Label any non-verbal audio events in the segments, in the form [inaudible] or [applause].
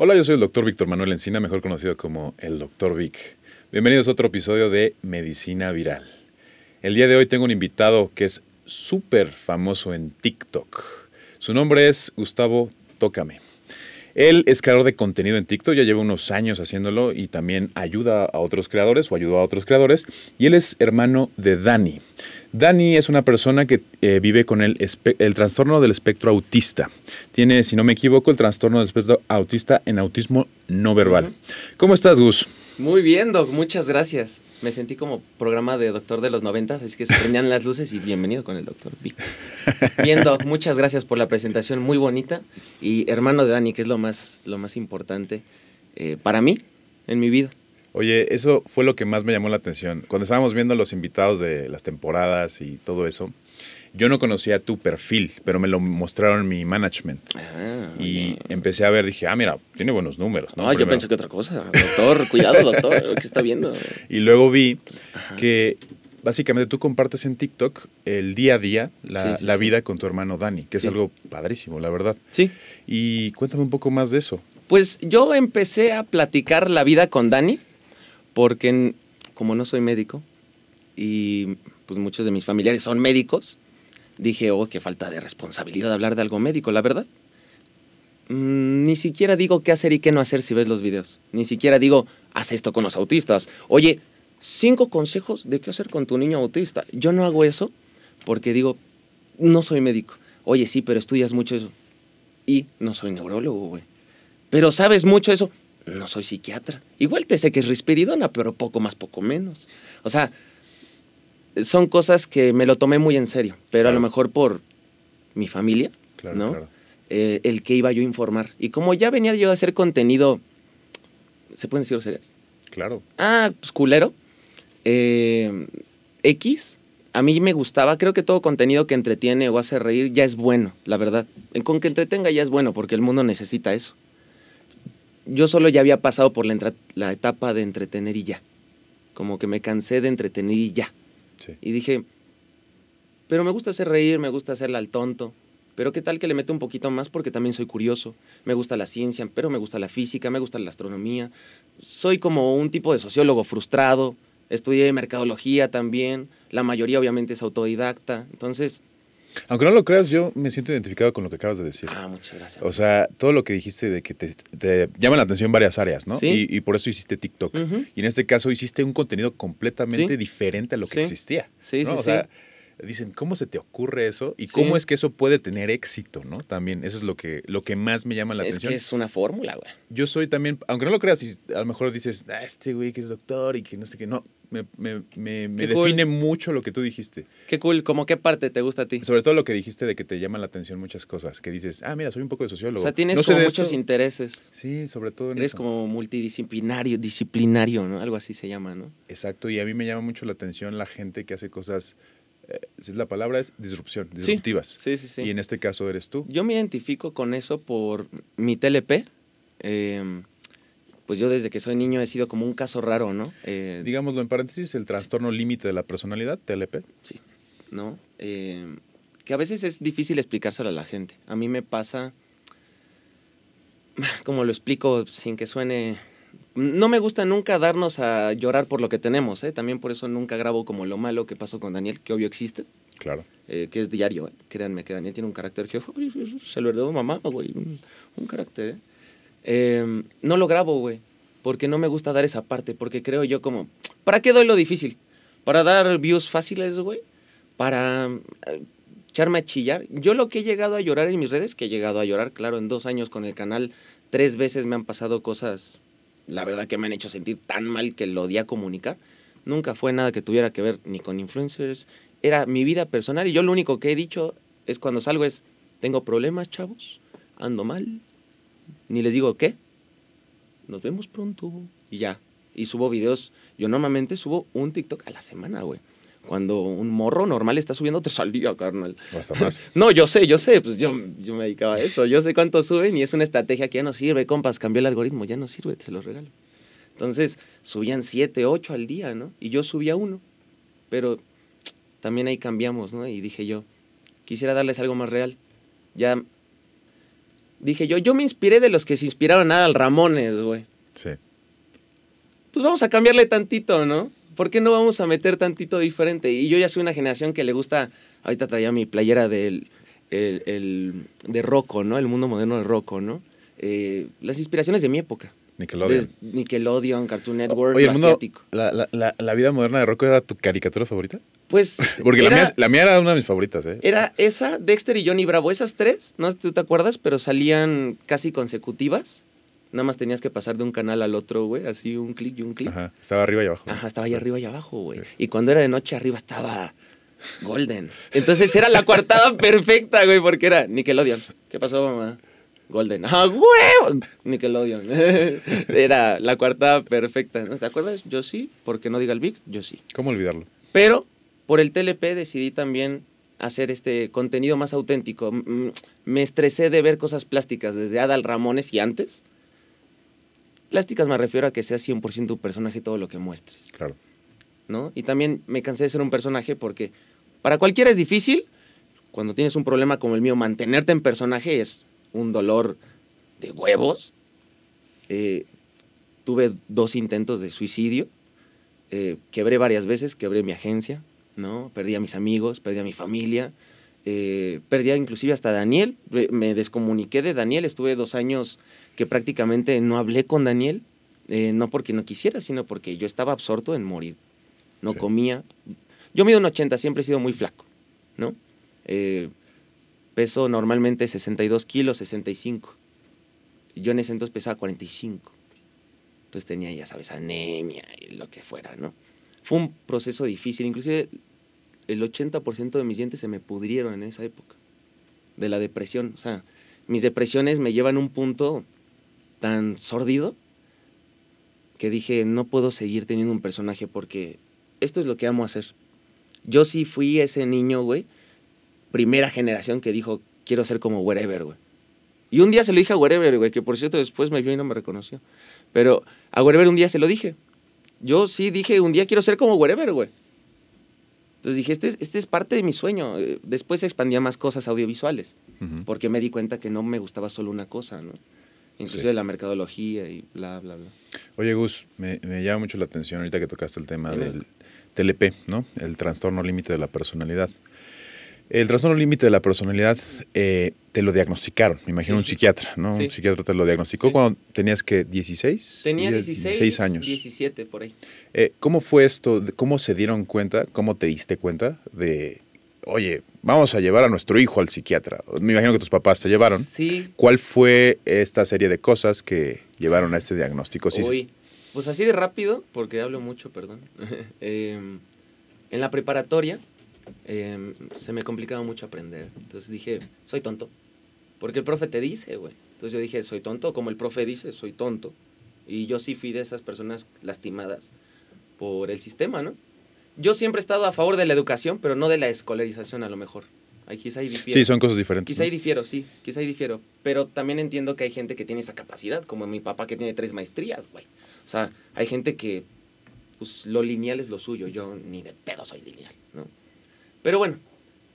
Hola, yo soy el doctor Víctor Manuel Encina, mejor conocido como el doctor Vic. Bienvenidos a otro episodio de Medicina Viral. El día de hoy tengo un invitado que es súper famoso en TikTok. Su nombre es Gustavo Tócame. Él es creador de contenido en TikTok, ya lleva unos años haciéndolo y también ayuda a otros creadores o ayudó a otros creadores. Y él es hermano de Dani. Dani es una persona que eh, vive con el, trastorno del espectro autista. Tiene, si no me equivoco, el trastorno del espectro autista en autismo no verbal. ¿Cómo estás, Gus? Muy bien, Doc, muchas gracias. Me sentí como programa de doctor de los noventas, así que se prendían las luces y bienvenido con el doctor Vic. Bien, Doc, muchas gracias por la presentación, muy bonita. Y hermano de Dani, que es lo más, lo más importante eh, para mí en mi vida. Oye, eso fue lo que más me llamó la atención. Cuando estábamos viendo los invitados de las temporadas y todo eso, yo no conocía tu perfil, pero me lo mostraron mi management. Ah, Y empecé a ver, dije, ah, mira, tiene buenos números. ¿no? No, yo pensé que otra cosa. Doctor, cuidado, doctor, [laughs] ¿qué está viendo? Y luego vi que básicamente tú compartes en TikTok el día a día, la, Sí, sí, la sí. vida con tu hermano Dani, que es algo padrísimo, la verdad. Sí. Y cuéntame un poco más de eso. Pues yo empecé a platicar la vida con Dani, porque como no soy médico y pues muchos de mis familiares son médicos, dije, oh, qué falta de responsabilidad hablar de algo médico, la verdad. Mm, ni siquiera digo qué hacer y qué no hacer si ves los videos. Ni siquiera digo, haz esto con los autistas. Oye, cinco consejos de qué hacer con tu niño autista. Yo no hago eso porque digo, no soy médico. Oye, sí, pero estudias mucho eso. Y no soy neurólogo, güey. Pero sabes mucho eso. No soy psiquiatra. Igual te sé que es risperidona, pero poco más, poco menos. O sea, son cosas que me lo tomé muy en serio. Pero a lo mejor por mi familia, Claro, ¿no? claro. Eh, el que iba yo a informar. Y como ya venía yo a hacer contenido, ¿se pueden decir groserías? Claro. Ah, pues culero. Eh, X, a mí me gustaba. Creo que todo contenido que entretiene o hace reír ya es bueno, la verdad. Con que entretenga ya es bueno, porque el mundo necesita eso. Yo solo ya había pasado por la, etapa de entretener y ya. Como que me cansé de entretener y ya. Sí. Y dije, pero me gusta hacer reír, me gusta hacerle al tonto. Pero qué tal que le mete un poquito más porque también soy curioso. Me gusta la ciencia, pero me gusta la física, me gusta la astronomía. Soy como un tipo de sociólogo frustrado. Estudié mercadología también. La mayoría obviamente es autodidacta. Entonces, Aunque no lo creas, yo me siento identificado con lo que acabas de decir. ah, muchas gracias. O sea, todo lo que dijiste de que te, te llaman la atención varias áreas, ¿no? Sí. Y, y por eso hiciste TikTok. Y en este caso hiciste un contenido completamente Sí. diferente a lo que Sí. existía. Sí, ¿no? sí, o sí. Dicen, ¿cómo se te ocurre eso? Y Sí. cómo es que eso puede tener éxito, ¿no? También, eso es lo que, lo que más me llama la es atención. que es una fórmula, güey. Yo soy también, aunque no lo creas, y a lo mejor dices, ah, este güey que es doctor y que no sé qué, no, me, me, me, me cool. define mucho lo que tú dijiste. Qué cool. ¿Cómo qué parte te gusta a ti? Sobre todo lo que dijiste de que te llaman la atención muchas cosas, que dices, ah, mira, soy un poco de sociólogo. O sea, tienes No como muchos esto". intereses. Sí, sobre todo en Eres eso. como multidisciplinario, disciplinario, ¿no? Algo así se llama, ¿no? Exacto, y a mí me llama mucho la atención la gente que hace cosas, eh, si la palabra es disrupción, disruptivas. Sí, sí, sí. Y en este caso eres tú. Yo me identifico con eso por mi TLP. Eh, pues yo desde que soy niño he sido como un caso raro, ¿no? Eh, Digámoslo en paréntesis, el trastorno límite de la personalidad, TLP. Sí, ¿no? Eh, que a veces es difícil explicárselo a la gente. A mí me pasa, como lo explico sin que suene... No me gusta nunca darnos a llorar por lo que tenemos, ¿eh? También por eso nunca grabo como lo malo que pasó con Daniel, que obvio existe, Claro. eh, que es diario, ¿eh? Créanme que Daniel tiene un carácter que "Uy, se lo heredó mamá, güey, un, un carácter, ¿eh? Eh, No lo grabo, güey, porque no me gusta dar esa parte, porque creo yo como, ¿para qué doy lo difícil? ¿Para dar views fáciles, güey? ¿Para eh, echarme a chillar? Yo lo que he llegado a llorar en mis redes, que he llegado a llorar, claro, en dos años con el canal, tres veces me han pasado cosas, la verdad que me han hecho sentir tan mal que lo odié a comunicar. Nunca fue nada que tuviera que ver ni con influencers, era mi vida personal y yo lo único que he dicho es cuando salgo es, tengo problemas, chavos, ando mal, ni les digo qué, nos vemos pronto. Y ya. Y subo videos. Yo normalmente subo un TikTok a la semana, güey. Cuando un morro normal está subiendo tres al día, carnal. O hasta más. [laughs] No, yo sé, yo sé, pues yo, yo me dedicaba a eso. Yo sé cuánto suben y es una estrategia que ya no sirve, compas. Cambió el algoritmo, ya no sirve, se los regalo. Entonces, subían siete, ocho al día, ¿no? Y yo subía uno. Pero también ahí cambiamos, ¿no? Y dije yo, quisiera darles algo más real. Ya dije yo, yo me inspiré de los que se inspiraron a Al Ramones, güey. Sí. Pues vamos a cambiarle tantito, ¿no? ¿Por qué no vamos a meter tantito diferente? Y yo ya soy una generación que le gusta, ahorita traía mi playera del, el, el- de Rocco, ¿no? El mundo moderno de Rocco, ¿no? Eh, las inspiraciones de mi época. Nickelodeon. Des- Nickelodeon, Cartoon Network, Oye, el mundo, asiático. la, la, la, la vida moderna de Rocco era tu caricatura favorita? Pues [laughs] Porque era, mía, la mía era una de mis favoritas, ¿eh? era esa, Dexter y Johnny Bravo, esas tres, no sé si tú te acuerdas, pero salían casi consecutivas. Nada más tenías que pasar de un canal al otro, güey, así un clic y un clic. Ajá. Estaba arriba y abajo. Ajá, estaba ahí arriba y abajo, güey. Sí. Y cuando era de noche arriba estaba Golden. Entonces era la coartada [laughs] perfecta, güey, porque era Nickelodeon. ¿Qué pasó, mamá? Golden. ¡Ah, huevo! Nickelodeon. [laughs] era la coartada perfecta. ¿No te acuerdas? Yo sí. porque no diga el Big? Yo sí. ¿Cómo olvidarlo? Pero por el TLP decidí también hacer este contenido más auténtico. Me estresé de ver cosas plásticas desde Adal Ramones y antes. Plásticas me refiero a que sea 100% un personaje todo lo que muestres. Claro. ¿no? Y también me cansé de ser un personaje porque para cualquiera es difícil. Cuando tienes un problema como el mío, mantenerte en personaje es un dolor de huevos. Eh, tuve dos intentos de suicidio. Eh, quebré varias veces, quebré mi agencia, ¿no? Perdí a mis amigos, perdí a mi familia. Eh, perdí a inclusive hasta Daniel. Me- Me descomuniqué de Daniel. Estuve dos años que prácticamente no hablé con Daniel. eh, no porque no quisiera, sino porque yo estaba absorto en morir no Sí. comía. Yo mido un 80, siempre he sido muy flaco, ¿no? Eh, peso normalmente 62 kilos, 65. Yo en ese entonces pesaba 45. Entonces tenía, ya sabes, anemia y lo que fuera, ¿no? Fue un proceso difícil, inclusive el 80% de mis dientes se me pudrieron en esa época, de la depresión. O sea, mis depresiones me llevan a un punto tan sórdido que dije, no puedo seguir teniendo un personaje porque esto es lo que amo hacer. Yo sí fui ese niño, güey, primera generación que dijo, quiero ser como Wherever, güey. Y un día se lo dije a Wherever, güey, que por cierto después me vio y no me reconoció. Pero a Wherever un día se lo dije. Yo sí dije, un día quiero ser como Wherever, güey. Entonces dije, este es, este es parte de mi sueño. Eh, Después expandía más cosas audiovisuales, porque me di cuenta que no me gustaba solo una cosa, ¿no? Inclusive Sí. la mercadología y bla, bla, bla. Oye, Gus, me, me llama mucho la atención ahorita que tocaste el tema del TLP, ¿no? El trastorno límite de la personalidad. El trastorno límite de la personalidad eh, te lo diagnosticaron, me imagino Sí. un psiquiatra, ¿no? Sí. Un psiquiatra te lo diagnosticó Sí. cuando tenías que 16, Tenía 10, 16, años. 17 por ahí. Eh, ¿Cómo fue esto? ¿Cómo se dieron cuenta? ¿Cómo te diste cuenta de, oye, vamos a llevar a nuestro hijo al psiquiatra? Me imagino que tus papás te llevaron. Sí. ¿Cuál fue esta serie de cosas que llevaron a este diagnóstico? Uy, pues así de rápido, porque hablo mucho, perdón. [laughs] Em, en la preparatoria em, se me complicaba mucho aprender. Entonces dije, soy tonto. Porque el profe te dice, güey. Entonces yo dije, soy tonto. Como el profe dice, soy tonto. Y yo sí fui de esas personas lastimadas por el sistema, ¿no? Yo siempre he estado a favor de la educación, pero no de la escolarización a lo mejor. Ahí quizá ahí difiero. Sí, son cosas diferentes. Quizá ahí ¿no? difiero, sí, quizá ahí difiero. Pero también entiendo que hay gente que tiene esa capacidad, como mi papá que tiene tres maestrías, güey. O sea, hay gente que, pues, lo lineal es lo suyo. Yo ni de pedo soy lineal, ¿no? Pero bueno,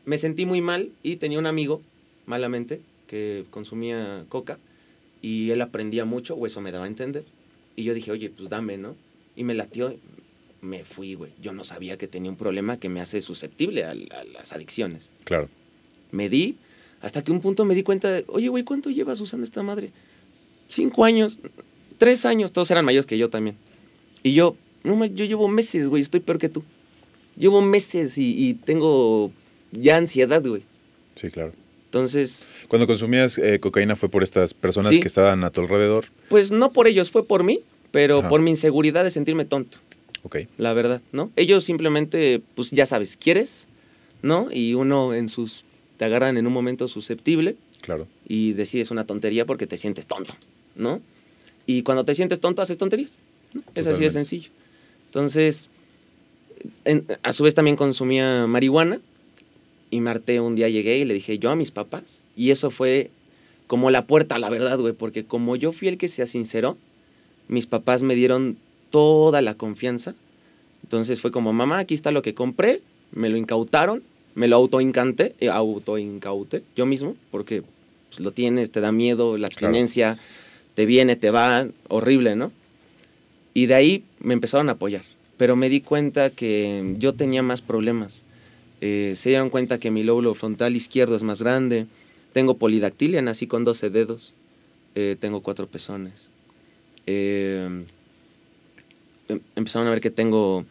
me sentí muy mal y tenía un amigo, malamente, que consumía coca y él aprendía mucho, o eso me daba a entender. Y yo dije, oye, pues dame, ¿no? Y me latió, me fui, güey. Yo no sabía que tenía un problema que me hace susceptible a- a las adicciones Claro. me di, hasta que un punto me di cuenta de, oye, güey, ¿cuánto llevas usando esta madre? Cinco años, tres años, todos eran mayores que yo también. Y yo, no, yo llevo meses, güey, estoy peor que tú. Llevo meses y, y tengo ya ansiedad, güey. Sí, claro. Entonces, Cuando consumías eh, cocaína fue por estas personas Sí. que estaban a tu alrededor. pues no por ellos, fue por mí, pero Ajá. por mi inseguridad de sentirme tonto, Ok. la verdad, ¿no? Ellos simplemente, pues ya sabes, ¿quieres? ¿No? Y uno en sus, te agarran en un momento susceptible Claro. y decides una tontería porque te sientes tonto, ¿no? Y cuando te sientes tonto, haces tonterías. ¿no? Es así de sencillo. Entonces, en- a su vez también consumía marihuana. Y Marte un día llegué y le dije yo a mis papás. Y eso fue como la puerta, la verdad, güey. Porque como yo fui el que se sinceró, mis papás me dieron toda la confianza. Entonces fue como, mamá, aquí está lo que compré. Me lo incautaron. Me lo autoincanté, eh, autoincauté yo mismo. Porque pues, lo tienes, te da miedo, la Claro. abstinencia, te viene, te va, horrible, ¿no? Y de ahí me empezaron a apoyar. Pero me di cuenta que yo tenía más problemas. Eh, se dieron cuenta que mi lóbulo frontal izquierdo es más grande. Tengo polidactilia, nací con 12 dedos. Eh, tengo cuatro pezones. Eh, em- empezaron a ver que tengo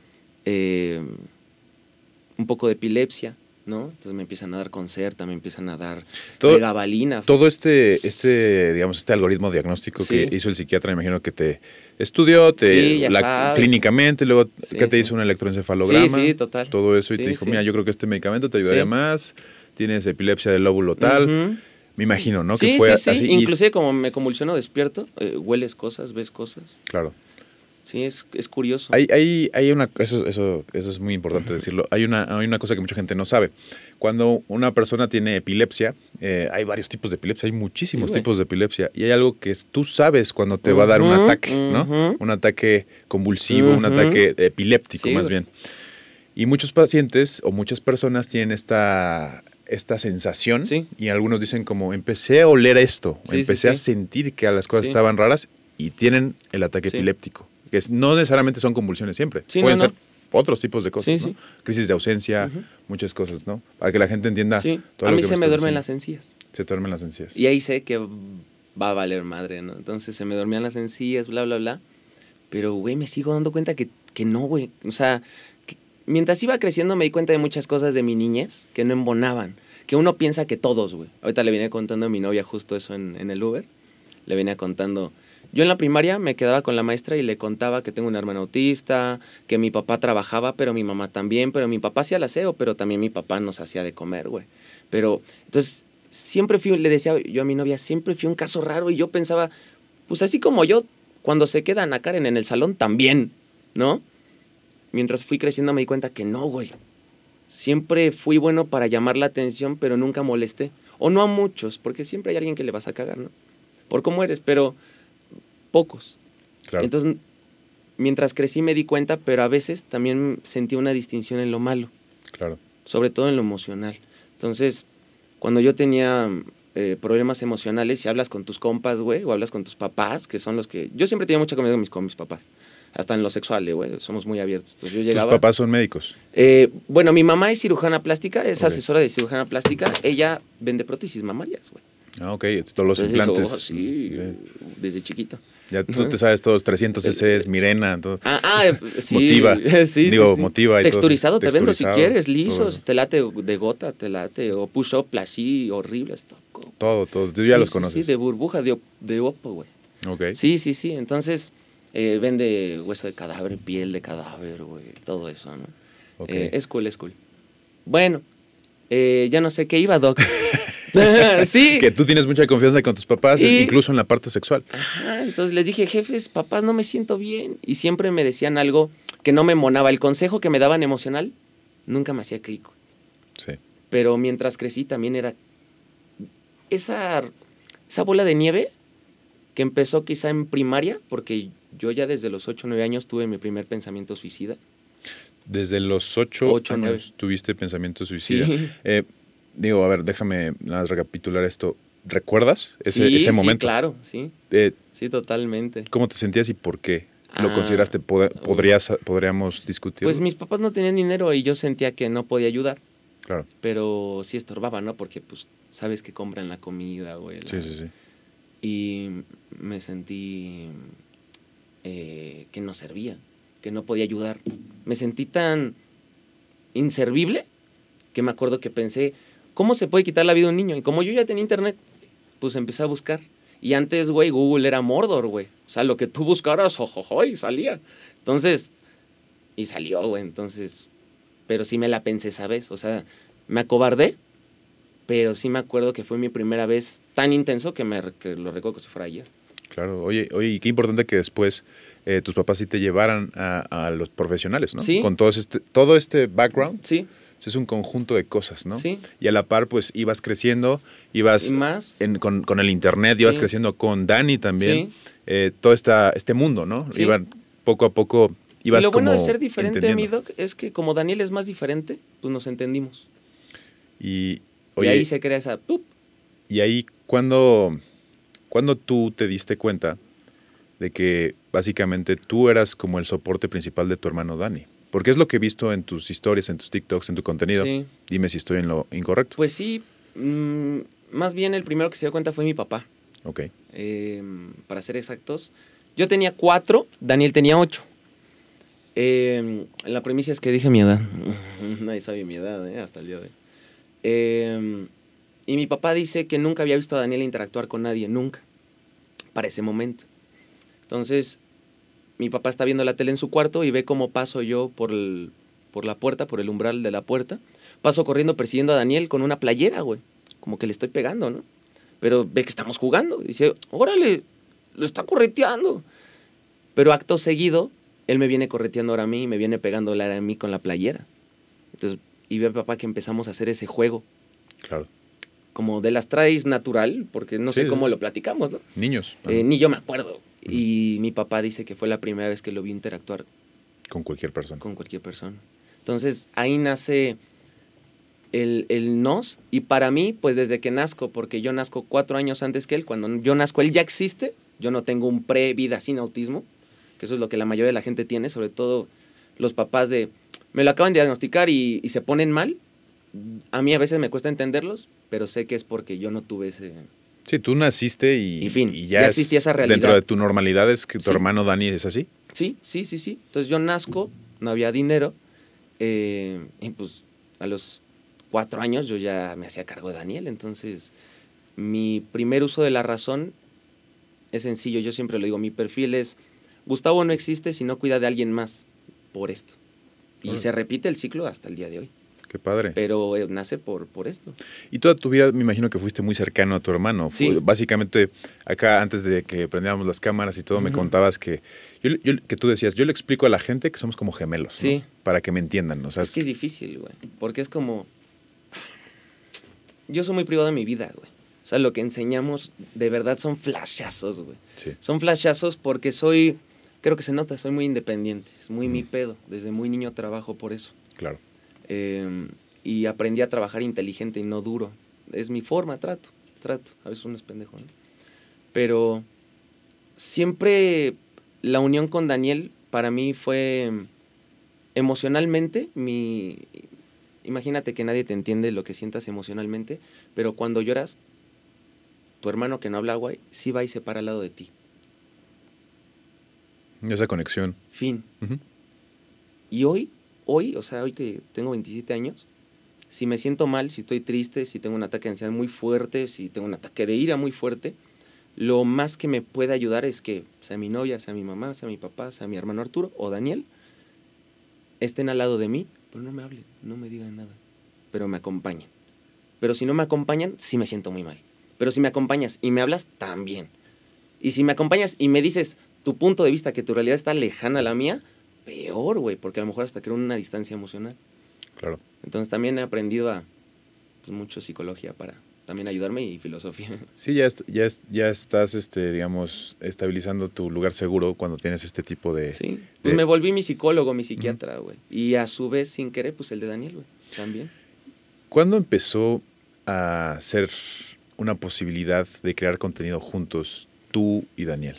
un poco de epilepsia, ¿no? Entonces me empiezan a dar concerta, me empiezan a dar Todo- pregabalina. Todo este, este, digamos, este algoritmo diagnóstico Sí. que hizo el psiquiatra, me imagino que te estudió, te, Sí, la- clínicamente, luego Sí, que te hizo un electroencefalograma. Sí, sí, total. Todo eso y te dijo, mira, yo creo que este medicamento te ayudaría más, tienes epilepsia del lóbulo tal. Me imagino, ¿no? Que fue sí, sí. así. y- Inclusive como me convulsiono despierto, eh, hueles cosas, ves cosas. claro. Sí, es, es curioso. Hay, hay, hay una, eso, eso, eso es muy importante decirlo. Hay una, hay una cosa que mucha gente no sabe. Cuando una persona tiene epilepsia, eh, hay varios tipos de epilepsia, hay muchísimos Sí, tipos de epilepsia. Y hay algo que tú sabes cuando te va a dar un ataque, ¿no? Un ataque convulsivo, un ataque epiléptico, Sí, más bien. Y muchos pacientes o muchas personas tienen esta, esta sensación Sí. y algunos dicen como empecé a oler esto, empecé a sentir que las cosas estaban raras y tienen el ataque epiléptico. Que no necesariamente son convulsiones siempre. Sí, Pueden no, no. ser otros tipos de cosas, Sí, ¿no? Crisis de ausencia, muchas cosas, ¿no? Para que la gente entienda Sí, todo a lo mí que se me estás duermen las encías. Se duermen las encías. Y ahí sé que va a valer madre, ¿no? Entonces se me dormían las encías, bla, bla, bla. Pero, güey, me sigo dando cuenta que, que no, güey. O sea, que mientras iba creciendo me di cuenta de muchas cosas de mi niñez que no embonaban. Que uno piensa que todos, güey. Ahorita le venía contando a mi novia justo eso en, en el Uber. Le venía contando. Yo en la primaria me quedaba con la maestra y le contaba que tengo una hermana autista, que mi papá trabajaba, pero mi mamá también, pero mi papá hacía el aseo, pero también mi papá nos hacía de comer, güey. Pero, entonces, siempre fui, le decía yo a mi novia, siempre fui un caso raro y yo pensaba, pues así como yo, cuando se quedan a Karen en el salón, también, ¿no? Mientras fui creciendo me di cuenta que no, güey. Siempre fui bueno para llamar la atención, pero nunca molesté. O no a muchos, porque siempre hay alguien que le vas a cagar, ¿no? Por cómo eres, pero pocos. Claro. Entonces, mientras crecí me di cuenta, pero a veces también sentí una distinción en lo malo claro. sobre todo en lo emocional. Entonces, cuando yo tenía eh, problemas emocionales y hablas con tus compas, güey, o hablas con tus papás, que son los que... Yo siempre tenía mucha confianza con mis, con mis papás, hasta en lo sexual, eh, güey, somos muy abiertos. Entonces yo Tus llegaba... papás son médicos. Eh, bueno, mi mamá es cirujana plástica, es asesora de cirujana plástica, ella vende prótesis mamarias, güey. Ah, ok. Todos los Entonces implantes. "Oh, sí, Sí. desde chiquito. Ya tú te sabes todos, 300 cc's, Mirena, todo. Ah, ah, eh, [laughs] sí. Motiva. [laughs] sí, Digo, sí, motiva y todo. Texturizado, te vendo si quieres, todo lisos, eso. te late de gota, te late, o push-up así, horrible. Esto, Todo, todos. Tú ya Sí, los sí, conoces. Sí, de burbuja, de, de opo, güey. Ok. Sí, sí, sí. Entonces, eh, vende hueso de cadáver, piel de cadáver, güey. Todo eso, ¿no? Ok. Eh, es cool, es cool. Bueno, eh, ya no sé qué iba, Doc. [laughs] [laughs] sí. Que tú tienes mucha confianza con tus papás, Y- incluso en la parte sexual. Ajá, entonces les dije, jefes, papás, no me siento bien. Y siempre me decían algo que no me monaba. El consejo que me daban emocional nunca me hacía clic. Sí. Pero mientras crecí también era esa, esa bola de nieve que empezó quizá en primaria, porque yo ya desde los 8 o 9 años tuve mi primer pensamiento suicida. Desde los ocho, Ocho, años nueve. tuviste pensamiento suicida. Sí. Eh, digo, a ver, déjame nada más recapitular esto. ¿Recuerdas ese, Sí, ese sí, momento? claro, sí, Eh, sí, totalmente. ¿Cómo te sentías y por qué lo Ah, consideraste? Pod- ¿Podrías, podríamos discutir? Pues mis papás no tenían dinero y yo sentía que no podía ayudar, Claro. pero sí estorbaba, ¿no? Porque pues sabes que compran la comida, güey. la- Sí, sí, sí. y me sentí eh, que no servía, que no podía ayudar. Me sentí tan inservible que me acuerdo que pensé, ¿cómo se puede quitar la vida a un niño? Y como yo ya tenía internet, pues empecé a buscar. Y antes, güey, Google era Mordor, güey. O sea, lo que tú buscaras, ojojo, y salía. Entonces, y salió, güey. Entonces, pero sí me la pensé esa vez. O sea, me acobardé, pero sí me acuerdo que fue mi primera vez tan intenso que, me, que lo recuerdo como si fuera ayer. Claro, oye, oye, y qué importante que después eh, tus papás sí te llevaran a, a los profesionales, ¿no? Sí. Con todo este, todo este background, Sí, es un conjunto de cosas, ¿no? Sí. Y a la par, pues, ibas creciendo, ibas y más. en- con, con el internet, ibas creciendo con Dani también, Sí. eh, todo esta, este mundo, ¿no? Sí. Iban poco a poco, ibas y lo bueno de ser diferente, mi doc, es que como Daniel es más diferente, pues nos entendimos. Y, ahí se crea esa... Y ahí, cuando, cuando tú te diste cuenta de que básicamente tú eras como el soporte principal de tu hermano Dani? Porque es lo que he visto en tus historias, en tus TikToks, en tu contenido. Sí. Dime si estoy en lo incorrecto. Pues sí, mm, más bien el primero que se dio cuenta fue mi papá. ok. Eh, para ser exactos, yo tenía cuatro, Daniel tenía ocho. Eh, la premisa es que dije mi edad. [laughs] Nadie sabe mi edad, eh, hasta el día de hoy. Eh, y mi papá dice que nunca había visto a Daniel interactuar con nadie, nunca, para ese momento. Entonces, mi papá está viendo la tele en su cuarto y ve cómo paso yo por, el- por la puerta, por el umbral de la puerta. Paso corriendo persiguiendo a Daniel con una playera, güey. Como que le estoy pegando, ¿no? Pero ve que estamos jugando. Y dice, órale, lo está correteando. Pero acto seguido, él me viene correteando ahora a mí y me viene pegando a mí con la playera. Entonces, y ve papá que empezamos a hacer ese juego. Claro. Como de las traes natural, porque no Sí, sé cómo lo platicamos, ¿no? Niños. Eh, ni yo me acuerdo. Y mi papá dice que fue la primera vez que lo vi interactuar con cualquier persona. con cualquier persona. Entonces ahí nace el, el nos y para mí, pues desde que nazco, porque yo nazco cuatro años antes que él, cuando yo nazco él ya existe, yo no tengo un pre-vida sin autismo, que eso es lo que la mayoría de la gente tiene, sobre todo los papás de, me lo acaban de diagnosticar y, y se ponen mal, a mí a veces me cuesta entenderlos, pero sé que es porque yo no tuve ese... Sí, tú naciste y, Y fin, y ya ya, existía es- esa realidad. Dentro de tu normalidad es que tu Sí. hermano Dani es así. Sí, sí, sí, sí. Entonces yo nazco, no había dinero, eh, y pues a los cuatro años yo ya me hacía cargo de Daniel. Entonces mi primer uso de la razón es sencillo, yo siempre lo digo, mi perfil es, Gustavo no existe si no cuida de alguien más por esto. Y se repite el ciclo hasta el día de hoy, Qué padre. pero eh, nace por, por esto. Y toda tu vida me imagino que fuiste muy cercano a tu hermano. Sí. Fue- básicamente, acá antes de que prendiéramos las cámaras y todo, me contabas que, yo, yo- que tú decías, yo le explico a la gente que somos como gemelos, ¿no? Sí. Para que me entiendan. O sea, Es que es difícil, güey. Porque es como. Yo soy muy privado de mi vida, güey. O sea, lo que enseñamos de verdad son flashazos, güey. sí, Son flashazos porque soy. Creo que se nota, soy muy independiente. Es muy mi pedo. Desde muy niño trabajo por eso. claro. Eh, y aprendí a trabajar inteligente y no duro. Es mi forma, trato. Trato. A veces uno es pendejo, ¿no? Pero siempre la unión con Daniel para mí fue emocionalmente mi imagínate que nadie te entiende lo que sientas emocionalmente, pero cuando lloras tu hermano que no habla guay sí va y se para al lado de ti. Esa conexión. Fin. Ujú. Y hoy, hoy, o sea, hoy que tengo 27 años, si me siento mal, si estoy triste, si tengo un ataque de ansiedad muy fuerte, si tengo un ataque de ira muy fuerte, lo más que me puede ayudar es que sea mi novia, sea mi mamá, sea mi papá, sea mi hermano Arturo o Daniel, estén al lado de mí, pero no me hablen, no me digan nada, pero me acompañen. Pero si no me acompañan, sí me siento muy mal. Pero si me acompañas y me hablas, también. Y si me acompañas y me dices tu punto de vista, que tu realidad está lejana a la mía, peor, güey, porque a lo mejor hasta creo una distancia emocional. Claro. Entonces también he aprendido a pues, mucho psicología para también ayudarme y filosofía. [laughs] Sí, ya, est- ya, est- ya estás, este, digamos, estabilizando tu lugar seguro cuando tienes este tipo de... Sí. Pues de- me volví mi psicólogo, mi psiquiatra, güey. Y a su vez, sin querer, pues el de Daniel, güey. También. ¿Cuándo empezó a ser una posibilidad de crear contenido juntos tú y Daniel?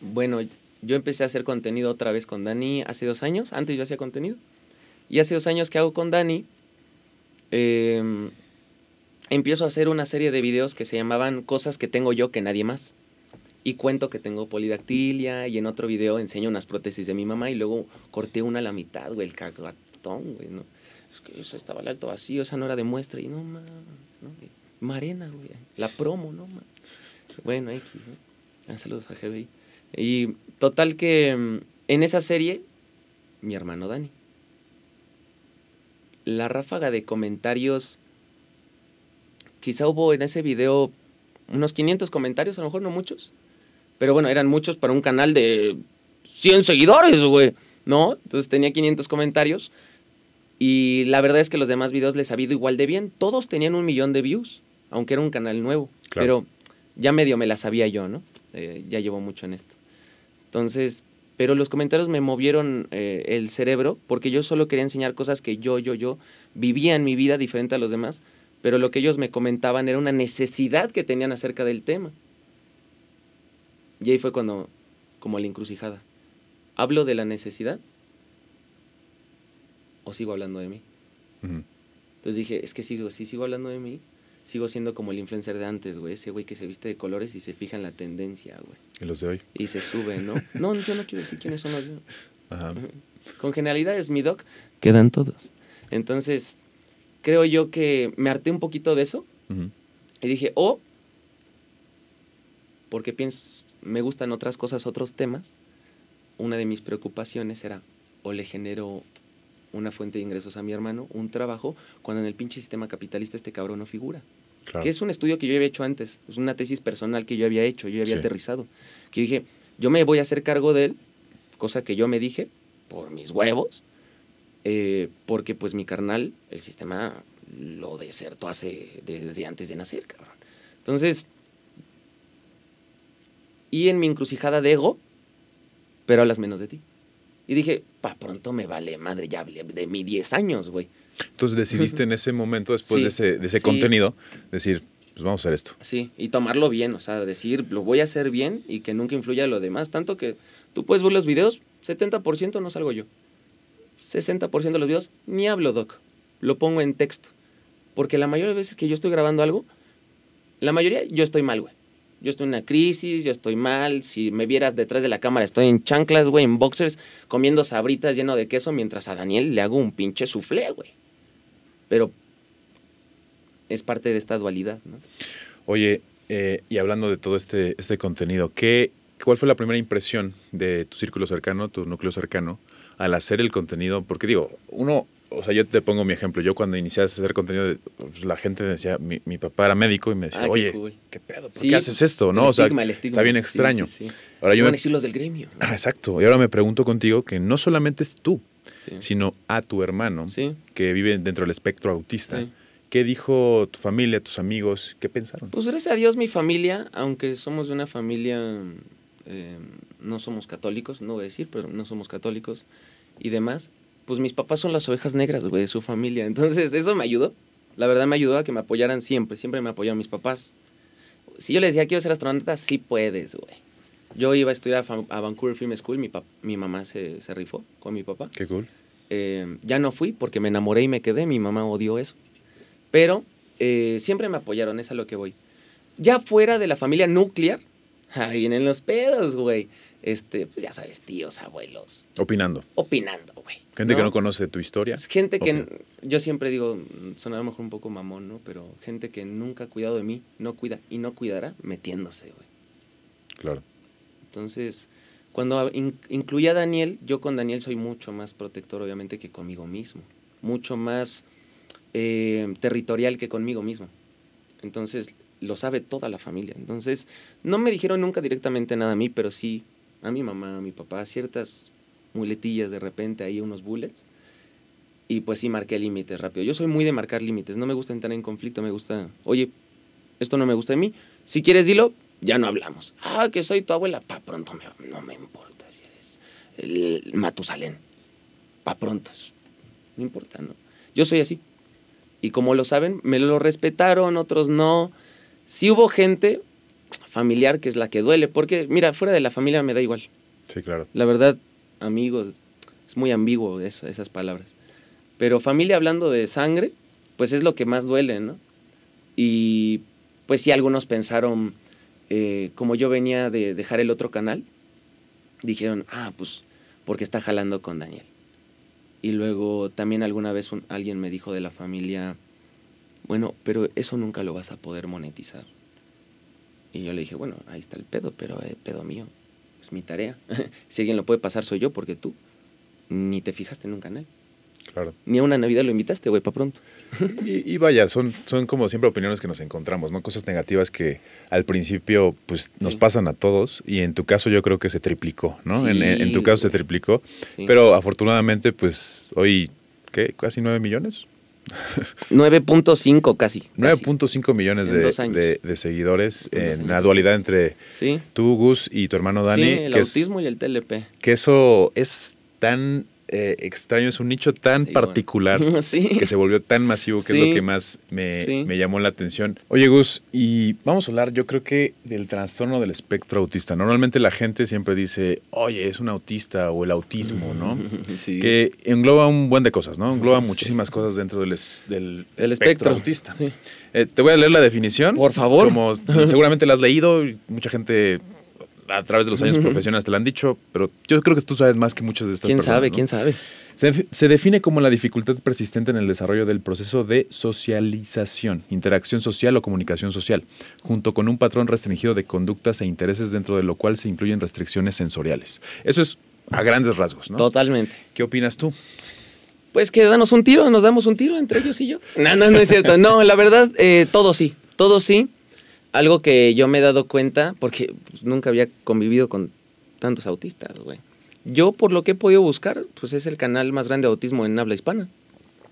Bueno, yo empecé a hacer contenido otra vez con Dani hace dos años. Antes yo hacía contenido. Y hace dos años que hago con Dani, eh, empiezo a hacer una serie de videos que se llamaban Cosas que tengo yo que nadie más. Y cuento que tengo polidactilia y en otro video enseño unas prótesis de mi mamá y luego corté una a la mitad, güey, el cagatón, güey, ¿no? Es que esa estaba el alto vacío, esa no era de muestra y no mames, ¿no? Marena, güey, la promo, no. Bueno, X, ¿no? Ah, saludos a GBI. Y total que mm, en esa serie, mi hermano Dani. La ráfaga de comentarios, quizá hubo en ese video unos 500 comentarios, a lo mejor no muchos, Pero bueno, eran muchos para un canal de 100 seguidores, güey, ¿no? Entonces tenía 500 comentarios. Y la verdad es que los demás videos les ha ido igual de bien. Todos tenían un millón de views, aunque era un canal nuevo. Claro. Pero ya medio me la sabía yo, ¿no? Eh, ya llevo mucho en esto. Entonces, pero los comentarios me movieron eh, el cerebro porque yo solo quería enseñar cosas que yo, yo, yo vivía en mi vida diferente a los demás, pero lo que ellos me comentaban era una necesidad que tenían acerca del tema. Y ahí fue cuando, como la encrucijada, ¿hablo de la necesidad o sigo hablando de mí? Entonces dije, es que sigo, si sigo hablando de mí, sigo siendo como el influencer de antes, güey, ese güey que se viste de colores y se fija en la tendencia, güey. Y los de hoy. Y se sube, ¿no? No, yo no quiero decir quiénes son los de- Ajá. Con generalidades, mi doc, quedan todos. Entonces, creo yo que me harté un poquito de eso y dije, o, porque pienso, me gustan otras cosas, otros temas, una de mis preocupaciones era, o le genero una fuente de ingresos a mi hermano, un trabajo, cuando en el pinche sistema capitalista este cabrón no figura. Claro. Que es un estudio que yo había hecho antes, es una tesis personal que yo había hecho, yo había Sí. aterrizado. Que dije, yo me voy a hacer cargo de él, cosa que yo me dije, por mis huevos, eh, porque pues mi carnal, el sistema lo desertó hace, desde antes de nacer, cabrón. Entonces, y en mi encrucijada de ego, pero hablas menos de ti. Y dije, pa, pronto me vale madre, ya hablé de mi 10 años, güey. Entonces decidiste en ese momento, después Sí, de ese, de ese sí. contenido, decir, pues vamos a hacer esto. Sí, y tomarlo bien, o sea, decir, lo voy a hacer bien y que nunca influya a lo demás. Tanto que tú puedes ver los videos, 70% no salgo yo. 60% de los videos ni hablo, Doc. Lo pongo en texto. Porque la mayoría de veces que yo estoy grabando algo, la mayoría yo estoy mal, güey. Yo estoy en una crisis, yo estoy mal. Si me vieras detrás de la cámara, estoy en chanclas, güey, en boxers, comiendo sabritas lleno de queso, mientras a Daniel le hago un pinche soufflé, güey. Pero es parte de esta dualidad, ¿no? Oye, eh, y hablando de todo este, este contenido, ¿qué, ¿cuál fue la primera impresión de tu círculo cercano, tu núcleo cercano, al hacer el contenido? Porque digo, uno, o sea, yo te pongo mi ejemplo. Yo cuando inicié a hacer contenido, pues, la gente decía, mi, mi papá era médico y me decía, Ah, qué oye, cool. ¿qué pedo? ¿Por Sí, qué haces esto? ¿No? El o sea, estigma, el estigma. está bien extraño. sí, sí. Ahora yo Van a me... decir los del gremio. Ah, exacto. Y ahora me pregunto contigo que no solamente es tú, sino a tu hermano, Sí. que vive dentro del espectro autista. ¿Qué dijo tu familia, tus amigos? ¿Qué pensaron? Pues gracias a Dios mi familia, aunque somos de una familia, eh, no somos católicos, no voy a decir, pero no somos católicos y demás, pues mis papás son las ovejas negras, güey, de su familia. Entonces eso me ayudó. La verdad me ayudó a que me apoyaran siempre, siempre me apoyaron mis papás. Si yo les decía quiero ser astronauta, sí puedes, güey. Yo iba a estudiar a, Vancouver Film School, mi, pap- mi mamá se, se rifó con mi papá. Qué cool. Eh, ya no fui porque me enamoré y me quedé, mi mamá odió eso. Pero eh, siempre me apoyaron, es a lo que voy. Ya fuera de la familia nuclear, ahí vienen los pedos, güey. Este, pues ya sabes, tíos, abuelos, Opinando. opinando, güey. Gente que no conoce tu historia. Es gente que, yo siempre digo, mm, sonará a lo mejor un poco mamón, ¿no? Pero gente que nunca ha cuidado de mí, no cuida y no cuidará metiéndose, güey. Claro. Entonces, cuando in- incluía a Daniel, yo con Daniel soy mucho más protector, obviamente, que conmigo mismo. Mucho más eh, territorial que conmigo mismo. Entonces, lo sabe toda la familia. Entonces, no me dijeron nunca directamente nada a mí, pero sí a mi mamá, a mi papá, ciertas muletillas de repente, ahí unos bullets. Y pues sí marqué límites rápido. Yo soy muy de marcar límites. No me gusta entrar en conflicto, me gusta, oye, esto no me gusta de mí. Si quieres, dilo, ya no hablamos. Ah, que soy tu abuela. Pa' pronto me- no me importa si eres el Matusalén. Pa' pronto. No importa, ¿no? Yo soy así. Y como lo saben, me lo respetaron, otros no. Sí hubo gente familiar que es la que duele, porque mira, fuera de la familia me da igual. Sí, claro. La verdad, amigos, es muy ambiguo eso- esas palabras. Pero familia hablando de sangre, pues es lo que más duele, ¿no? Y pues sí, algunos pensaron, eh, como yo venía de dejar el otro canal, dijeron, ah, pues porque está jalando con Daniel. Y luego también alguna vez un- alguien me dijo de la familia, bueno, pero eso nunca lo vas a poder monetizar. Y yo le dije, bueno, ahí está el pedo, pero eh, pedo mío, es mi tarea. [laughs] si alguien lo puede pasar soy yo, porque tú ni te fijaste en un canal. Claro. Ni a una Navidad lo invitaste, güey, para pronto. Y, y vaya, son, son como siempre opiniones que nos encontramos, ¿no? Cosas negativas que al principio pues nos Sí. pasan a todos y en tu caso yo creo que se triplicó, ¿no? Sí, en, tu caso se triplicó, Sí. pero afortunadamente pues hoy, ¿qué? ¿Casi 9 millones? 9.5 casi. casi. 9.5 millones de, de- de seguidores En la dualidad entre Sí. tú, Gus, y tu hermano Dani. sí, el que es- autismo y el TLP. que eso es tan eh, extraño, es un nicho tan Sí, particular. [laughs] Sí. que se volvió tan masivo que es lo que más me, me llamó la atención. Oye Gus, y vamos a hablar yo creo que del trastorno del espectro autista. Normalmente la gente siempre dice, oye, es un autista o el autismo, ¿no? [laughs] Sí. Que engloba un buen de cosas, ¿no? Engloba [laughs] muchísimas cosas dentro del, es- del El espectro, espectro. autista. Eh, te voy a leer la definición. Por favor. Como seguramente la has leído, mucha gente a través de los años profesionales te la han dicho, pero yo creo que tú sabes más que muchas de estas ¿Quién personas. sabe? ¿no? ¿Quién sabe? Se, def- se define como la dificultad persistente en el desarrollo del proceso de socialización, interacción social o comunicación social, junto con un patrón restringido de conductas e intereses dentro de lo cual se incluyen restricciones sensoriales. Eso es a grandes rasgos, ¿no? Totalmente. ¿Qué opinas tú? Pues que danos un tiro, nos damos un tiro entre ellos y yo. No, no, no es cierto. No, la verdad, eh, todo sí, todo sí. Algo que yo me he dado cuenta, porque pues, nunca había convivido con tantos autistas, güey. Yo, por lo que he podido buscar, pues es el canal más grande de autismo en habla hispana.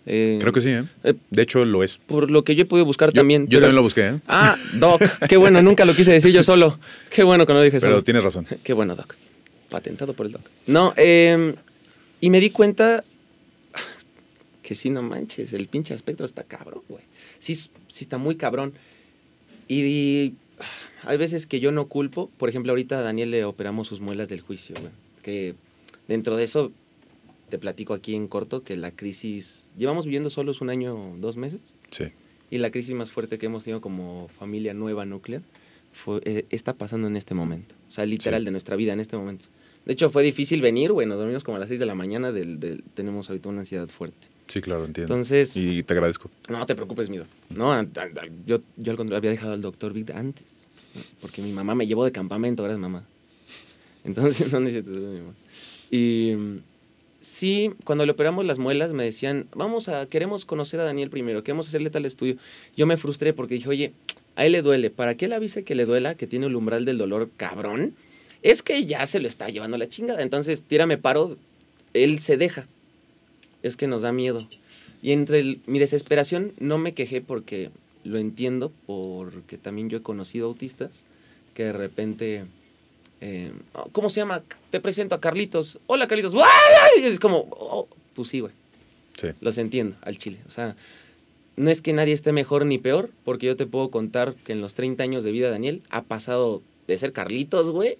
Eh, Creo que sí, ¿eh? eh, De hecho, lo es. Por lo que yo he podido buscar Yo, también. yo pero- también lo busqué, ¿eh? Ah, Doc, qué bueno, nunca lo quise decir yo solo. Qué bueno que no lo dije Pero solo. tienes razón. [laughs] Qué bueno, Doc. Patentado por el Doc. No, eh, y me di cuenta que sí, no manches, el pinche aspecto está cabrón, güey. Sí, sí está muy cabrón. Y, y, hay veces que yo no culpo. Por ejemplo, ahorita a Daniel le operamos sus muelas del juicio, güey. Que dentro de eso, te platico aquí en corto que la crisis... Llevamos viviendo solos un año, dos meses. Sí. Y la crisis más fuerte que hemos tenido como familia nueva nuclear fue, eh, está pasando en este momento. O sea, literal Sí. de nuestra vida en este momento. De hecho, fue difícil venir, güey. Nos dormimos como a las 6 de la mañana. Del, del- tenemos ahorita una ansiedad fuerte. Sí, claro, entiendo. Entonces, Y te agradezco. no te preocupes, Mido. No, yo, yo al contrario había dejado al doctor Vic antes. Porque mi mamá me llevó de campamento, gracias mamá. Entonces, [laughs] no necesito mi mamá. Y sí, cuando le operamos las muelas me decían, vamos a, queremos conocer a Daniel primero, queremos hacerle tal estudio. Yo me frustré porque dije, oye, a él le duele. ¿Para qué le avise que le duela, que tiene el umbral del dolor cabrón? Es que ya se lo está llevando la chingada. Entonces, tírame paro, él se deja. Es que nos da miedo. Y entre el- mi desesperación no me quejé porque lo entiendo, porque también yo he conocido autistas que de repente, eh, ¿cómo se llama? Te presento a Carlitos. Hola Carlitos. Y Es como, oh, pues sí, güey. Sí. Los entiendo al chile. O sea, no es que nadie esté mejor ni peor, porque yo te puedo contar que en los 30 años de vida Daniel ha pasado de ser Carlitos, güey,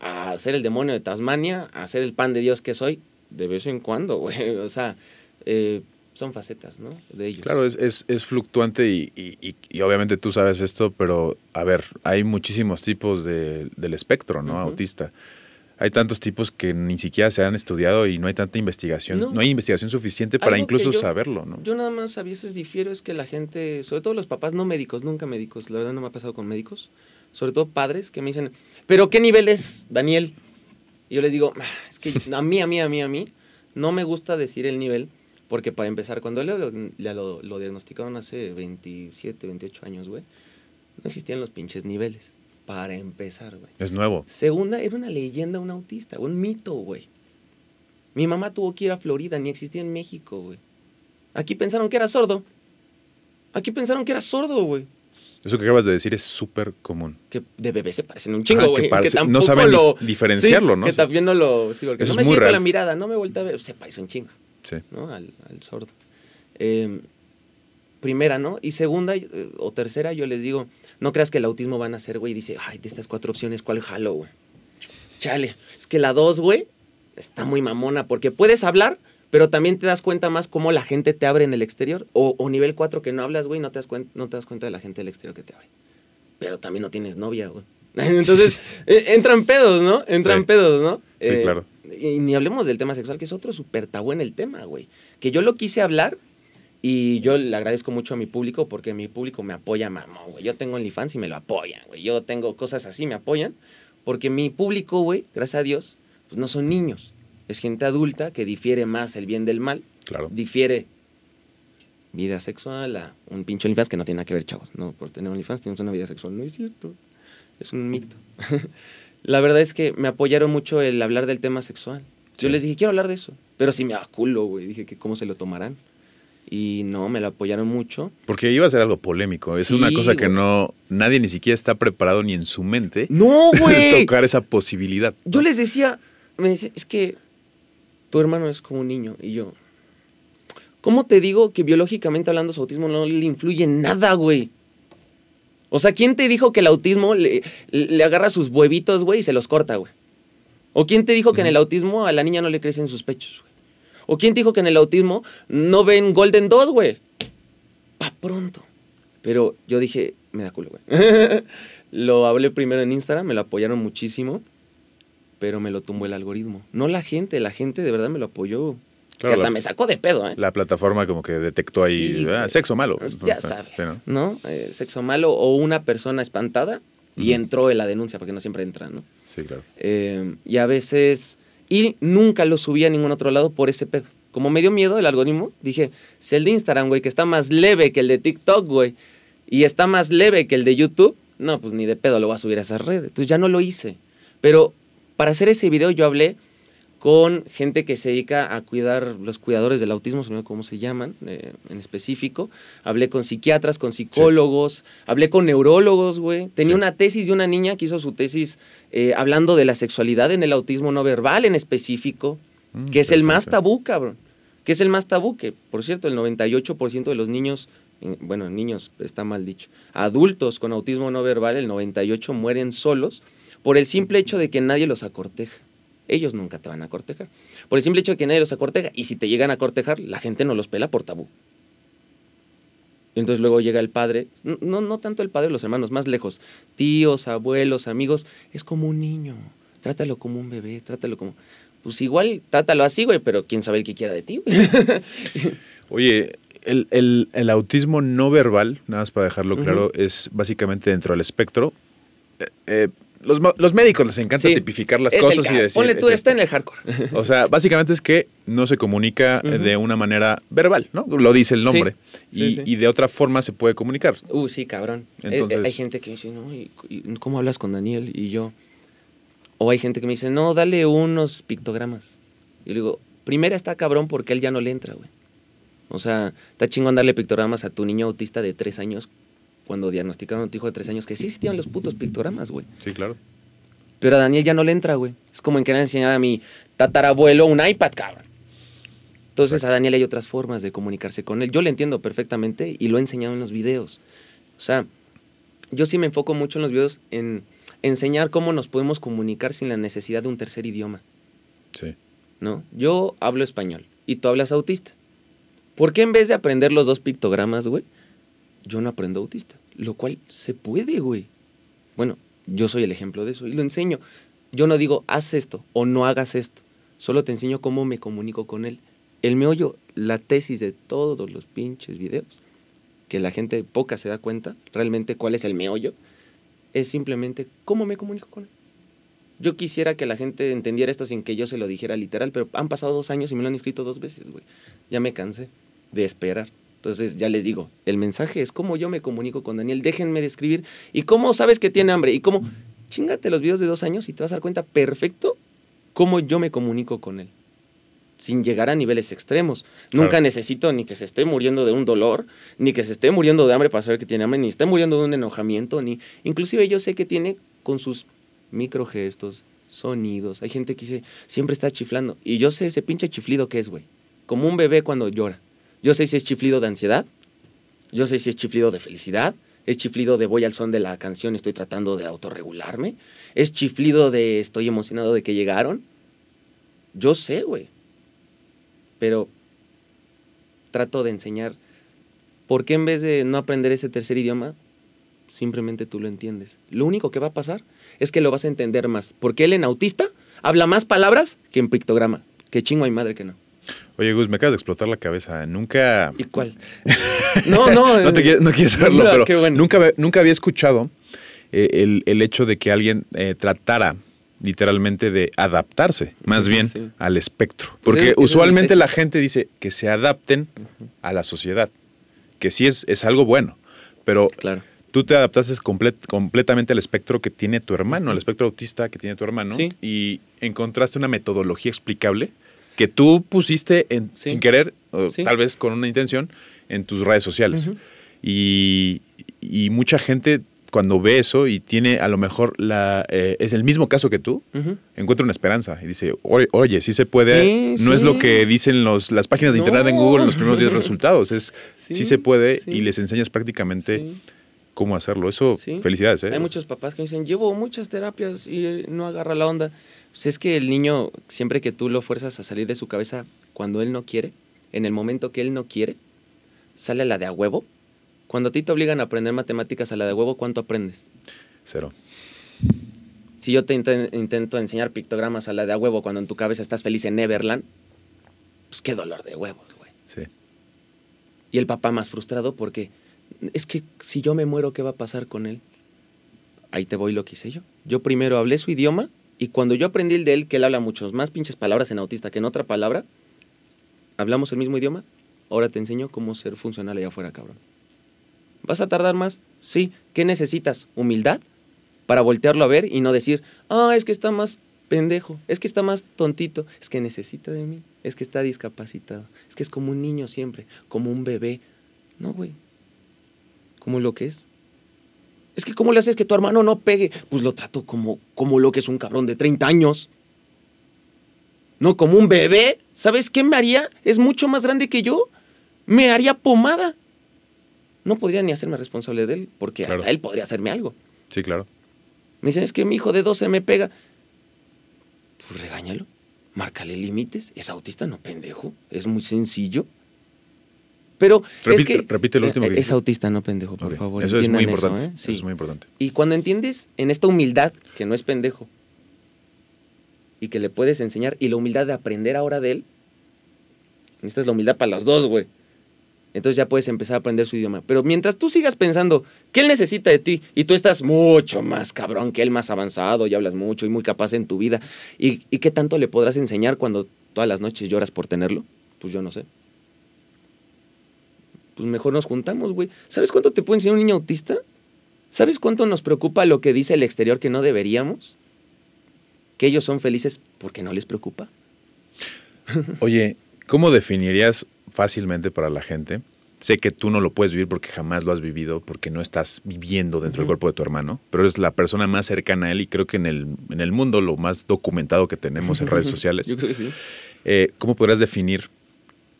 a ser el demonio de Tasmania, a ser el pan de Dios que soy, de vez en cuando, güey. [laughs] O sea, eh, son facetas, ¿no? De ellos. Claro, es, es, es fluctuante y, y- y- obviamente tú sabes esto, pero a ver, hay muchísimos tipos de- del espectro, ¿no? Autista. Hay tantos tipos que ni siquiera se han estudiado y no hay tanta investigación, no, No. hay investigación suficiente para Algo incluso yo- saberlo, ¿no? Yo nada más a veces difiero es que la gente, sobre todo los papás no médicos, nunca médicos, la verdad no me ha pasado con médicos, sobre todo padres que me dicen, pero ¿qué nivel es Daniel? Y yo les digo, "Ah, es que a mí, a mí, a mí, a mí, no me gusta decir el nivel, porque para empezar, cuando él lo, ya lo, lo diagnosticaron hace 27, 28 años, güey, no existían los pinches niveles, para empezar, güey. Es nuevo. Segunda, era una leyenda, un autista, un mito, güey. Mi mamá tuvo que ir a Florida, ni existía en México, güey. Aquí pensaron que era sordo. Aquí pensaron que era sordo, güey. Eso que acabas de decir es súper común. Que de bebé se parecen un chingo, que güey. Que, parece- no saben lo... dif- diferenciarlo, Sí, ¿no? Que también no lo... Sí, porque eso no es me real. la mirada, no me voltea a ver. Se parece un chingo, Sí. ¿no? Al, al sordo. Eh, primera, ¿no? Y segunda eh, o tercera, yo les digo, no creas que el autismo van a ser, güey, dice, ay, de estas cuatro opciones, ¿cuál jalo, güey? Chale, es que la dos, güey, está muy mamona, porque puedes hablar, pero también te das cuenta más cómo la gente te abre en el exterior. O, o nivel cuatro que no hablas, güey, no, te das cuen- no te das cuenta de la gente del exterior que te abre. Pero también no tienes novia, güey. [laughs] Entonces, eh, entran pedos, ¿no? Entran Sí. pedos, ¿no? Sí, claro. Y ni hablemos del tema sexual, que es otro súper tabú en el tema, güey. Que yo lo quise hablar y yo le agradezco mucho a mi público porque mi público me apoya, mamón, güey. Yo tengo OnlyFans y me lo apoyan, güey. Yo tengo cosas así, me apoyan. Porque mi público, güey, gracias a Dios, pues no son niños. Es gente adulta que difiere más el bien del mal. Claro. Difiere vida sexual a un pinche OnlyFans que no tiene nada que ver, chavos. No, por tener OnlyFans tienes una vida sexual. No es cierto. Es un mito. [laughs] la verdad es que me apoyaron mucho el hablar del tema sexual. Yo les dije, quiero hablar de eso. Pero sí me da culo, güey. Dije que cómo se lo tomarán. Y no, me lo apoyaron mucho. Porque iba a ser algo polémico. Es Sí, una cosa que no. Nadie ni siquiera está preparado ni en su mente ¡No, [laughs] güey! tocar esa posibilidad. Yo les decía, me decía, es que tu hermano es como un niño. Y yo, ¿cómo te digo que biológicamente hablando su autismo no le influye en nada, güey? O sea, ¿quién te dijo que el autismo le, le agarra sus huevitos, güey, y se los corta, güey? ¿O quién te dijo que en el autismo a la niña no le crecen sus pechos, güey? ¿O quién te dijo que en el autismo no ven Golden 2, güey? Pa' pronto. Pero yo dije, me da culo, güey. [laughs] lo hablé primero en Instagram, me lo apoyaron muchísimo, pero me lo tumbó el algoritmo. No la gente, la gente de verdad me lo apoyó. Claro, que hasta la- me sacó de pedo, ¿eh? La plataforma como que detectó ahí Sí, ah, güey. sexo malo. Pues ya Sí, sabes, ¿no? ¿no? Eh, sexo malo o una persona espantada y entró en la denuncia, porque no siempre entra, ¿no? Sí, claro. Eh, y a veces... Y nunca lo subí a ningún otro lado por ese pedo. Como me dio miedo el algoritmo, dije, si el de Instagram, güey, que está más leve que el de TikTok, güey, y está más leve que el de YouTube, no, pues ni de pedo lo voy a subir a esas redes. Entonces ya no lo hice. Pero para hacer ese video yo hablé con gente que se dedica a cuidar, los cuidadores del autismo, no sé cómo se llaman eh, en específico. Hablé con psiquiatras, con psicólogos, hablé con neurólogos, güey. Tenía Sí. una tesis de una niña que hizo su tesis eh, hablando de la sexualidad en el autismo no verbal en específico, Mm, que es el más tabú, cabrón. Que es el más tabú, que por cierto, el 98% de los niños, eh, bueno, niños está mal dicho, adultos con autismo no verbal, el 98% mueren solos por el simple hecho de que nadie los acorteja. Ellos nunca te van a cortejar. Por el simple hecho de que nadie los acorteja. Y si te llegan a cortejar, la gente no los pela por tabú. Entonces luego llega el padre, no, no, tanto el padre, los hermanos, más lejos, tíos, abuelos, amigos, es como un niño, trátalo como un bebé, trátalo como... Pues igual, trátalo así, güey, pero quién sabe el que quiera de ti. [laughs] Oye, el, el- el autismo no verbal, nada más para dejarlo claro, es básicamente dentro del espectro. Eh, eh, los, los médicos les encanta Sí, tipificar las Es cosas y decir. Ponle tú, es está en el hardcore. O sea, [laughs] básicamente es que no se comunica eh, de una manera verbal, ¿no? Lo dice el nombre. Sí, y, sí. y de otra forma se puede comunicar. Uh, sí, cabrón. Eh, Entonces- eh, hay gente que me dice, no, ¿y, y cómo hablas con Daniel? Y yo. O hay gente que me dice, no, dale unos pictogramas. Y le digo, primera está cabrón porque él ya no le entra, güey. O sea, está chingón darle pictogramas a tu niño autista de tres años cuando diagnosticaron a tu hijo de tres años, que sí existían los putos pictogramas, güey. Sí, claro. Pero a Daniel ya no le entra, güey. Es como en querer enseñar a mi tatarabuelo un iPad, cabrón. Entonces a Daniel hay otras formas de comunicarse con él. Yo le entiendo perfectamente y lo he enseñado en los videos. O sea, yo sí me enfoco mucho en los videos en enseñar cómo nos podemos comunicar sin la necesidad de un tercer idioma, Sí. ¿no? Yo hablo español y tú hablas autista. ¿Por qué en vez de aprender los dos pictogramas, güey, yo no aprendo autista? Lo cual se puede, güey. Bueno, yo soy el ejemplo de eso y lo enseño. Yo no digo, haz esto o no hagas esto. Solo te enseño cómo me comunico con él. El meollo, la tesis de todos los pinches videos, que la gente poca se da cuenta realmente cuál es el meollo, es simplemente cómo me comunico con él. Yo quisiera que la gente entendiera esto sin que yo se lo dijera literal, pero han pasado dos años y me lo han escrito dos veces, güey. Ya me cansé de esperar. Entonces ya les digo, el mensaje es cómo yo me comunico con Daniel, déjenme de escribir. ¿Y cómo sabes que tiene hambre? ¿Y cómo? Chingate los videos de dos años y te vas a dar cuenta perfecto cómo yo me comunico con él. Sin llegar a niveles extremos. Nunca necesito ni que se esté muriendo de un dolor, ni que se esté muriendo de hambre para saber que tiene hambre, ni esté muriendo de un enojamiento, ni... Inclusive yo sé que tiene con sus microgestos, sonidos. Hay gente que dice, siempre está chiflando. Y yo sé ese pinche chiflido que es, güey. Como un bebé cuando llora. Yo sé si es chiflido de ansiedad. Yo sé si es chiflido de felicidad. Es chiflido de voy al son de la canción estoy tratando de autorregularme. Es chiflido de estoy emocionado de que llegaron. Yo sé, güey. Pero trato de enseñar. ¿Por qué en vez de no aprender ese tercer idioma, simplemente tú lo entiendes? Lo único que va a pasar es que lo vas a entender más. Porque él en autista habla más palabras que en pictograma. Que chingo hay madre que no. Oye, Gus, me acabas de explotar la cabeza. Nunca. ¿Y cuál? No, no. [laughs] no, te no quieres saberlo, [laughs] No, pero bueno. nunca, nunca había escuchado eh, el, el hecho de que alguien eh, tratara literalmente de adaptarse, más bien Sí. al espectro. Porque usualmente la gente dice que se adapten a la sociedad, que sí es, es algo bueno, pero Claro. tú te adaptaste comple- completamente al espectro que tiene tu hermano, al espectro autista que tiene tu hermano, y encontraste una metodología explicable que tú pusiste en- Sí. sin querer, o Sí. tal vez con una intención, en tus redes sociales. Y, y mucha gente cuando ve eso y tiene a lo mejor la eh, es el mismo caso que tú, encuentra una esperanza y dice, oye, oye sí se puede, Sí, no es lo que dicen los, las páginas de internet en. Google en los primeros 10 [laughs] resultados, es sí, se puede y les enseñas prácticamente cómo hacerlo. Eso, felicidades. ¿eh? Hay muchos papás que dicen, llevo muchas terapias y no agarra la onda. Pues es que el niño, siempre que tú lo fuerzas a salir de su cabeza cuando él no quiere, en el momento que él no quiere, sale a la de a huevo. Cuando a ti te obligan a aprender matemáticas a la de huevo, ¿cuánto aprendes? Cero. Si yo te inten- intento enseñar pictogramas a la de a huevo cuando en tu cabeza estás feliz en Neverland, pues qué dolor de huevos, güey. Sí. Y el papá más frustrado porque es que si yo me muero, ¿qué va a pasar con él? Ahí te voy lo que hice yo. Yo primero hablé su idioma y cuando yo aprendí el de él, que él habla muchos más pinches palabras en autista que en otra palabra, hablamos el mismo idioma, ahora te enseño cómo ser funcional allá afuera, cabrón. ¿Vas a tardar más? Sí. ¿Qué necesitas? Humildad para voltearlo a ver y no decir, ah, es que está más pendejo, es que está más tontito, es que necesita de mí, es que está discapacitado, es que es como un niño siempre, como un bebé. No, güey. Como lo que es. Es que ¿cómo le haces que tu hermano no pegue? Pues lo trato como, como lo que es un cabrón de 30 años. No como un bebé. ¿Sabes qué me haría? Es mucho más grande que yo. Me haría pomada. No podría ni hacerme responsable de él, porque Claro. hasta él podría hacerme algo. Sí, claro. Me dicen, es que mi hijo de 12 me pega. Pues regáñalo. Márcale límites. Es autista, no pendejo. Es muy sencillo. Pero es Repite- que... repite lo último que Eh, Es dijiste. autista, no pendejo, por favor. Eso es muy importante. ¿eh? Eso es muy importante. Y cuando entiendes en esta humildad, que no es pendejo, y que le puedes enseñar, y la humildad de aprender ahora de él, necesitas la humildad para los dos, güey. Entonces ya puedes empezar a aprender su idioma. Pero mientras tú sigas pensando que él necesita de ti y tú estás mucho más cabrón que él, más avanzado y hablas mucho y muy capaz en tu vida, ¿y, y qué tanto le podrás enseñar cuando todas las noches lloras por tenerlo? Pues yo no sé. Pues mejor nos juntamos, güey. ¿Sabes cuánto te puede enseñar un niño autista? ¿Sabes cuánto nos preocupa lo que dice el exterior que no deberíamos? Que ellos son felices porque no les preocupa. [laughs] Oye, ¿cómo definirías fácilmente para la gente? Sé que tú no lo puedes vivir porque jamás lo has vivido, porque no estás viviendo dentro del cuerpo de tu hermano, pero eres la persona más cercana a él y creo que en el, en el mundo lo más documentado que tenemos en redes [laughs] sociales. Yo creo que sí. Eh, ¿Cómo podrías definir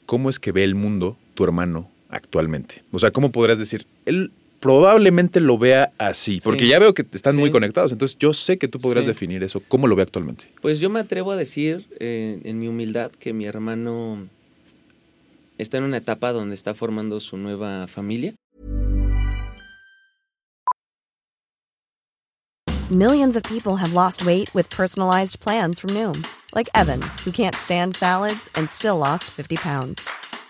cómo es que ve el mundo tu hermano actualmente? O sea, ¿cómo podrías decir? Él probablemente lo vea así, Sí. porque ya veo que están muy Sí. conectados, conectados, entonces yo sé que tú podrías Sí. definir eso. ¿Cómo lo ve actualmente? Pues yo me atrevo a decir, eh, en mi humildad, que mi hermano está en una etapa donde está formando su nueva familia. Millions of people have lost weight with personalized plans from Noom, like Evan, who can't stand salads and still lost 50 pounds.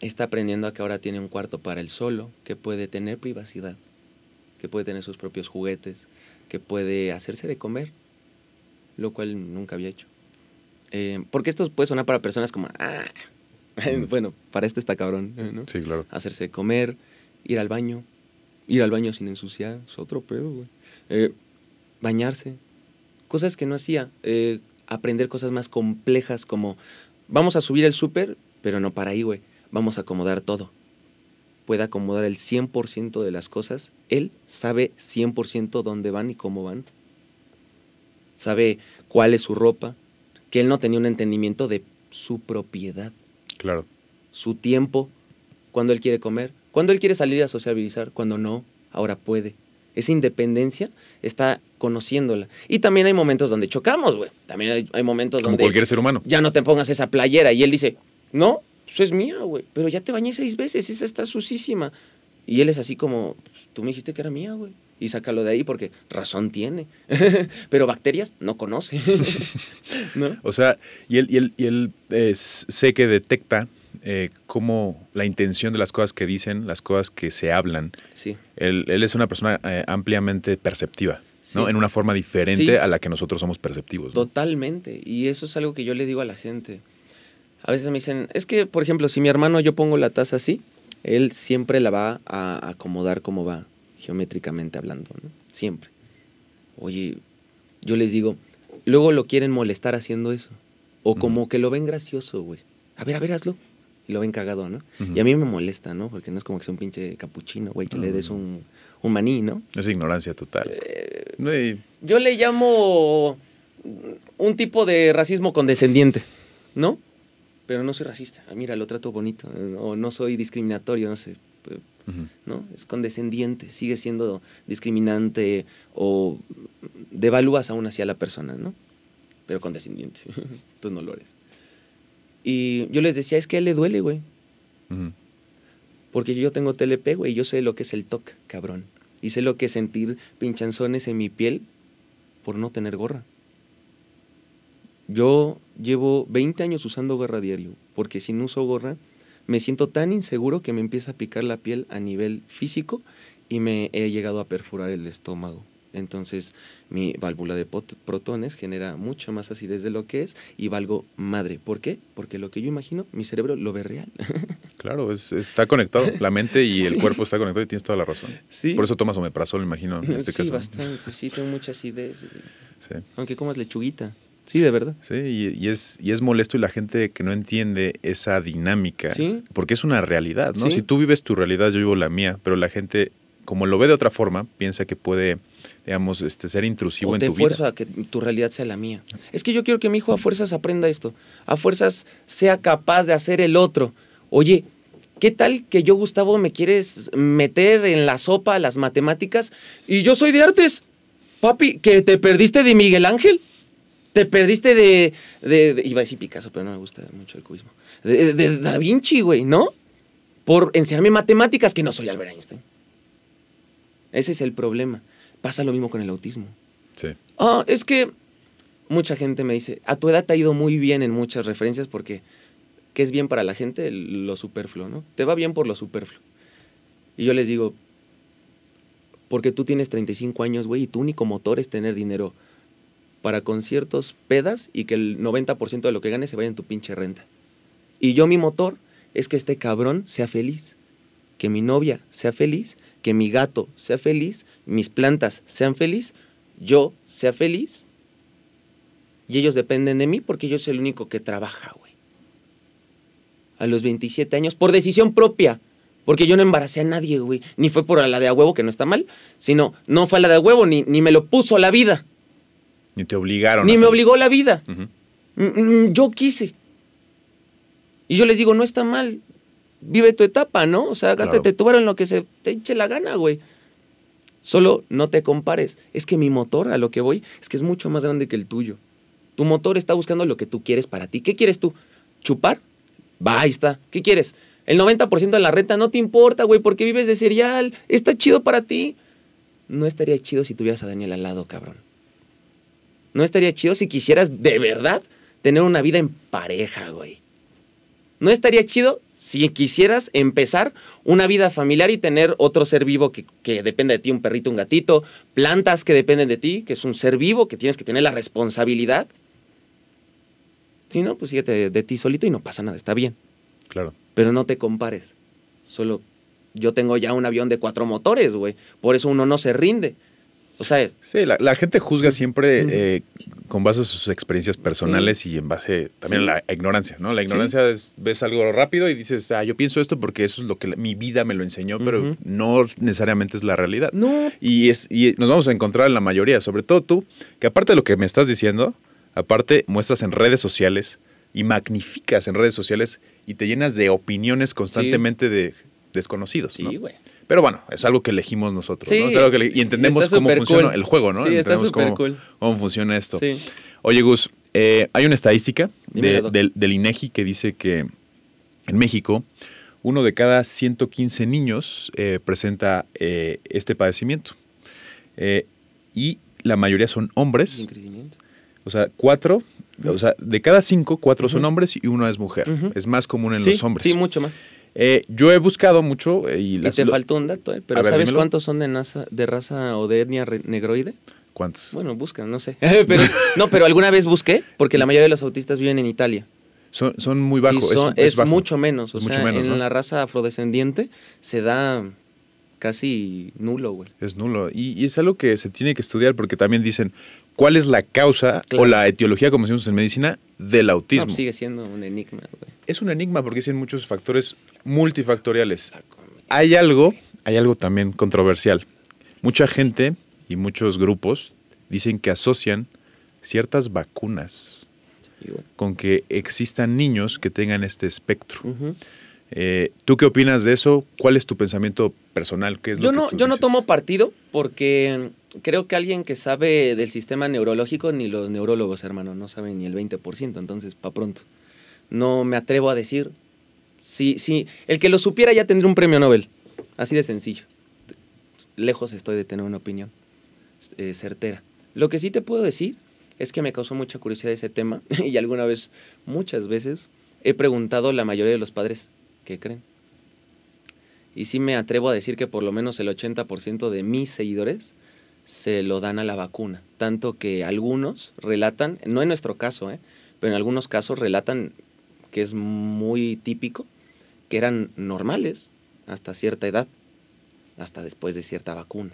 Está aprendiendo a que ahora tiene un cuarto para él solo, que puede tener privacidad, que puede tener sus propios juguetes, que puede hacerse de comer, lo cual nunca había hecho. Eh, porque esto puede sonar para personas como, ah, [laughs] bueno, para este está cabrón, ¿no? Sí, claro. hacerse de comer, ir al baño, ir al baño sin ensuciar, es otro pedo, güey. Eh, bañarse, cosas que no hacía, eh, aprender cosas más complejas como, vamos a subir el súper, pero no para ahí, güey, vamos a acomodar todo. Puede acomodar el 100% de las cosas, él sabe 100% dónde van y cómo van. Sabe cuál es su ropa, que él no tenía un entendimiento de su propiedad Claro. su tiempo, cuando él quiere comer, cuando él quiere salir a sociabilizar, cuando no, ahora puede. esa independencia está conociéndola. Y también hay momentos donde chocamos, güey. También hay, hay momentos Como donde cualquier ser humano. ya no te pongas esa playera. Y él dice, no, eso es mía, güey. Pero ya te bañé seis veces, esa está sucísima. Y él es así como, "Pues, tú me dijiste que era mía, güey. Y sácalo de ahí porque razón tiene. [laughs] Pero bacterias no conoce. [laughs] ¿No? O sea, y él, y él, y él eh, sé que detecta eh, cómo la intención de las cosas que dicen, las cosas que se hablan. Sí. Él, él es una persona eh, ampliamente perceptiva, ¿no? Sí. En una forma diferente Sí. a la que nosotros somos perceptivos. ¿no? Totalmente. Y eso es algo que yo le digo a la gente. A veces me dicen, es que, por ejemplo, si mi hermano yo pongo la taza así, él siempre la va a acomodar como va, geométricamente hablando, ¿no? Siempre. Oye, yo les digo, luego lo quieren molestar haciendo eso. O como que lo ven gracioso, güey. A ver, a ver, hazlo. Y lo ven cagado, ¿no? Y a mí me molesta, ¿no? Porque no es como que sea un pinche capuchino, güey, que le des un, un maní, ¿no? Es ignorancia total. Eh, Yo le llamo un tipo de racismo condescendiente, ¿no? Pero no soy racista. Ah, mira, lo trato bonito. O no soy discriminatorio, no sé. ¿No? Es condescendiente. Sigue siendo discriminante o devalúas aún hacia la persona, ¿no? Pero condescendiente. [laughs] Tú no lo eres. Y yo les decía, es que a él le duele, güey. Porque yo tengo TLP, güey, y yo sé lo que es el TOC, cabrón. Y sé lo que es sentir pinchanzones en mi piel por no tener gorra. Yo llevo 20 años usando gorra diario, porque si no uso gorra, me siento tan inseguro que me empieza a picar la piel a nivel físico y me he llegado a perforar el estómago. Entonces, mi válvula de protones genera mucho más acidez de lo que es y valgo madre. ¿Por qué? Porque lo que yo imagino, mi cerebro lo ve real. [laughs] Claro, es- está conectado. La mente y el Sí. cuerpo está conectado y tienes toda la razón. Sí. Por eso tomas omeprazol, imagino, en este sí, caso. bastante. Sí, tengo mucha acidez. Sí. Aunque comas lechuguita. Sí, de verdad. Sí, y, y es, y es molesto y la gente que no entiende esa dinámica, Sí. porque es una realidad, ¿no? Sí. Si tú vives tu realidad, yo vivo la mía, pero la gente, como lo ve de otra forma, piensa que puede, digamos, este, ser intrusivo O en te tu esfuerzo vida. a que tu realidad sea la mía. Es que yo quiero que mi hijo a fuerzas aprenda esto. A fuerzas sea capaz de hacer el otro. Oye, ¿qué tal que yo, Gustavo, me quieres meter en la sopa las matemáticas y yo soy de artes? Papi, ¿que te perdiste de Miguel Ángel? ¿Te perdiste de, de- de- Iba a decir Picasso, pero no me gusta mucho el cubismo. De, de Da Vinci, güey, ¿no? Por enseñarme matemáticas, que no soy Albert Einstein. Ese es el problema. Pasa lo mismo con el autismo. Sí. Ah, es que mucha gente me dice, a tu edad te ha ido muy bien en muchas referencias porque ¿qué es bien para la gente? Lo superfluo, ¿no? Te va bien por lo superfluo. Y yo les digo, porque tú tienes 35 años, güey, y tu único motor es tener dinero para conciertos, pedas y que el 90% de lo que ganes se vaya en tu pinche renta. Y yo mi motor es que este cabrón sea feliz, que mi novia sea feliz, que mi gato sea feliz, mis plantas sean feliz, yo sea feliz. Y ellos dependen de mí porque yo soy el único que trabaja, güey. A los 27 años, por decisión propia. Porque yo no embaracé a nadie, güey. Ni fue por la de a huevo, que no está mal, sino no fue a la de a huevo, ni, ni me lo puso la vida. Ni te obligaron. Ni a me obligó la vida. Mm, mm, Yo quise. Y yo les digo, no está mal. Vive tu etapa, ¿no? O sea, Claro. gástate tu varo en lo que se te eche la gana, güey. Solo no te compares. Es que mi motor, a lo que voy, es que es mucho más grande que el tuyo. Tu motor está buscando lo que tú quieres para ti. ¿Qué quieres tú? ¿Chupar? Va, ahí está. ¿Qué quieres? El 90% de la renta no te importa, güey, porque vives de cereal. Está chido para ti. No estaría chido si tuvieras a Daniel al lado, cabrón. No estaría chido si quisieras de verdad tener una vida en pareja, güey. No estaría chido si quisieras empezar una vida familiar y tener otro ser vivo que, que depende de ti, un perrito, un gatito, plantas que dependen de ti, que es un ser vivo que tienes que tener la responsabilidad. Si no, pues síguete de, de ti solito y no pasa nada, está bien. Claro. Pero no te compares. Solo yo tengo ya un avión de cuatro motores, güey. Por eso uno no se rinde. O sea, Sí, la, la gente juzga siempre eh, con base a sus experiencias personales y en base también Sí. a la ignorancia, ¿no? La ignorancia es, ves algo rápido y dices, ah, yo pienso esto porque eso es lo que la- mi vida me lo enseñó, pero no necesariamente es la realidad. no, Y, es, y nos vamos a encontrar en la mayoría, sobre todo tú, que aparte de lo que me estás diciendo, aparte muestras en redes sociales y magnificas en redes sociales y te llenas de opiniones constantemente de desconocidos. ¿no? sí, güey. Pero bueno, es algo que elegimos nosotros, Sí, ¿no? Es algo que y entendemos cómo funciona cool. el juego, ¿no? Sí, entendemos cómo, cool. cómo funciona esto. Sí. Oye, Gus, eh, hay una estadística de- del, del INEGI que dice que en México uno de cada 115 niños eh, presenta eh, este padecimiento. Eh, y la mayoría son hombres. O sea, cuatro, o sea, de cada cinco, cuatro son hombres y uno es mujer. Es más común en los hombres. sí, mucho más. Eh, yo he buscado mucho eh, y Y las... te lo- faltó un dato, ¿eh? Pero ver, ¿sabes dímelo. cuántos son de, nasa- de raza o de etnia negroide? ¿Cuántos? Bueno, busca, no sé. [laughs] pero, no, pero alguna vez busqué, porque la mayoría de los autistas viven en Italia. Son, son muy bajos. y es, es, es bajo. mucho menos. O Es sea, mucho menos, en ¿no? la raza afrodescendiente se da casi nulo, güey. Es nulo. Y, y es algo que se tiene que estudiar porque también dicen cuál es la causa Claro. o la etiología, como decimos en medicina, del autismo. pues sigue siendo un enigma, güey. Es un enigma porque tienen muchos factores multifactoriales. Hay algo, hay algo también controversial. Mucha gente y muchos grupos dicen que asocian ciertas vacunas con que existan niños que tengan este espectro. Eh, ¿Tú qué opinas de eso? ¿Cuál es tu pensamiento personal? ¿Qué es lo Yo que no, tú yo no tomo partido porque creo que alguien que sabe del sistema neurológico, ni los neurólogos, hermano, no saben ni el 20%, entonces, pa' pronto. No me atrevo a decir. Sí, sí, el que lo supiera ya tendría un premio Nobel. Así de sencillo. Lejos estoy de tener una opinión eh, certera. Lo que sí te puedo decir es que me causó mucha curiosidad ese tema [laughs] y alguna vez, muchas veces, he preguntado a la mayoría de los padres qué creen. Y sí me atrevo a decir que por lo menos el 80% de mis seguidores se lo dan a la vacuna. Tanto que algunos relatan, no en nuestro caso, ¿eh? pero en algunos casos relatan que es muy típico, que eran normales hasta cierta edad, hasta después de cierta vacuna,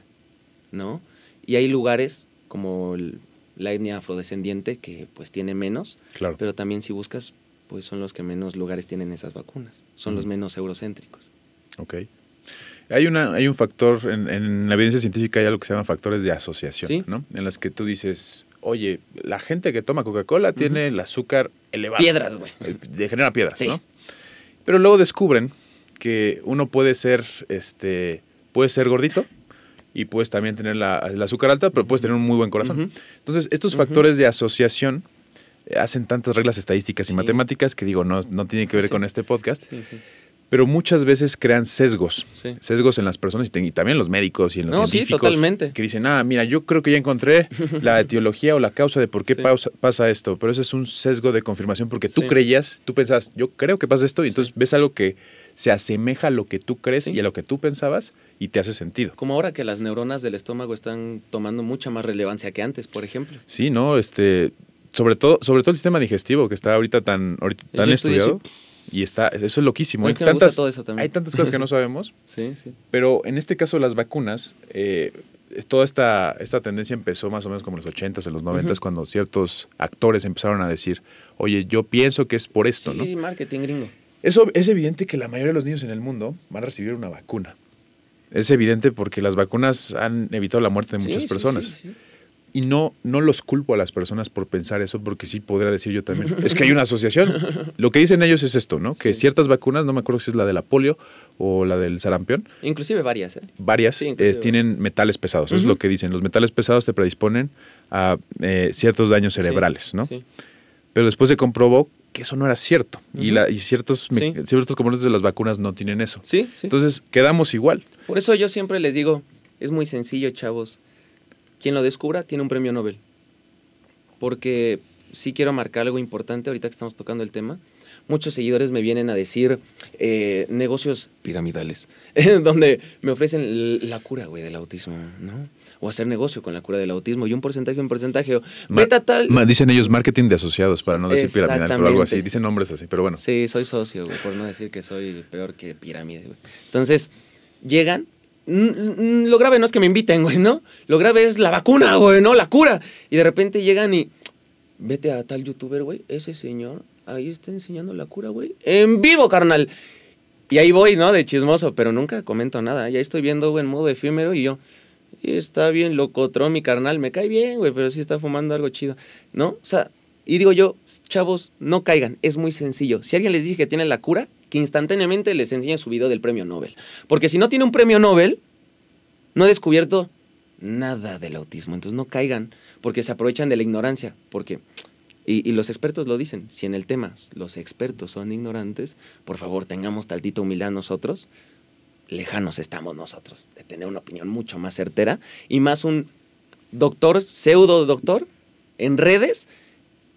¿no? Y hay lugares como el- la etnia afrodescendiente que pues tiene menos, Claro. pero también si buscas, pues son los que menos lugares tienen esas vacunas, son los menos eurocéntricos. Ok. Hay, una, hay un factor, en, en la evidencia científica hay algo que se llama factores de asociación, Sí. ¿no? En las que tú dices, oye, la gente que toma Coca-Cola tiene el azúcar elevado. Piedras, güey. Eh, genera piedras, Sí. ¿no? Pero luego descubren que uno puede ser, este, puede ser gordito y puedes también tener la, el azúcar alta, pero puedes tener un muy buen corazón. Entonces, estos factores de asociación eh, hacen tantas reglas estadísticas y Sí. matemáticas que digo, no, no tiene que ver Sí. con este podcast, Sí, sí. Pero muchas veces crean sesgos. Sí. Sesgos en las personas y, también los médicos y en los No, sí, científicos. totalmente. Que dicen, ah, mira, yo creo que ya encontré [laughs] la etiología o la causa de por qué Sí. pausa- pasa esto. Pero eso es un sesgo de confirmación porque tú Sí. creías, tú pensabas, yo creo que pasa esto y entonces ves algo que se asemeja a lo que tú crees Sí. y a lo que tú pensabas y te hace sentido. Como ahora que las neuronas del estómago están tomando mucha más relevancia que antes, por ejemplo. Sí, ¿no? Este, sobre todo, sobre todo el sistema digestivo que está ahorita tan, ahorita tan estudiado. Y está, eso es loquísimo. Hay es que tantas, todo eso también. hay tantas cosas que no sabemos. [laughs] Sí, sí. Pero en este caso las vacunas, eh, toda esta, esta tendencia empezó más o menos como en los 80s, en los 90s, Ujú. cuando ciertos actores empezaron a decir, oye, yo pienso que es por esto, sí, ¿no? marketing gringo. Eso es evidente que la mayoría de los niños en el mundo van a recibir una vacuna. Es evidente porque las vacunas han evitado la muerte de muchas sí, personas. sí, sí. Y no, no los culpo a las personas por pensar eso, porque sí podría decir yo también. es que hay una asociación. Lo que dicen ellos es esto, ¿no? Que ciertas vacunas, no me acuerdo si es la de la polio o la del sarampión, Inclusive varias, ¿eh? varias Sí, eh, tienen varias. metales pesados. Eso es Ujú. lo que dicen. Los metales pesados te predisponen a eh, ciertos daños Sí, cerebrales, ¿no? Pero después se comprobó que eso no era cierto. y, la, y ciertos, Sí. ciertos componentes de las vacunas no tienen eso. Sí, sí. Entonces quedamos igual. Por eso yo siempre les digo, es muy sencillo, chavos. Quien lo descubra tiene un premio Nobel. Porque sí quiero marcar algo importante ahorita que estamos tocando el tema. Muchos seguidores me vienen a decir eh, negocios piramidales, [laughs] donde me ofrecen la cura, güey, del autismo, ¿no? O hacer negocio con la cura del autismo y un porcentaje, un porcentaje. o Ma- Vete a tal. ma- dicen ellos marketing de asociados, para no decir piramidal, pero algo así. Dicen nombres así, pero bueno. Sí, soy socio, güey, por no decir que soy peor que pirámide, güey. Entonces, llegan. Lo grave no es que me inviten, güey, ¿no? Lo grave es la vacuna, güey, ¿no? La cura. Y de repente llegan y. Vete a tal youtuber, güey. Ese señor ahí está enseñando la cura, güey. En vivo, carnal. Y ahí voy, ¿no? De chismoso, pero nunca comento nada. Ya estoy viendo, güey, en modo efímero y yo. "Y está bien locotrón mi carnal. Me cae bien, güey, pero sí está fumando algo chido. ¿No? O sea, y digo yo, chavos, no caigan. Es muy sencillo. Si alguien les dice que tiene la cura, que instantáneamente les enseñe su video del premio Nobel. Porque si no tiene un premio Nobel, no ha descubierto nada del autismo. Entonces no caigan, porque se aprovechan de la ignorancia. Porque, y, los expertos lo dicen, si en el tema los expertos son ignorantes, por favor tengamos tantita humildad nosotros. Lejanos estamos nosotros de tener una opinión mucho más certera y más un doctor, pseudo doctor, en redes,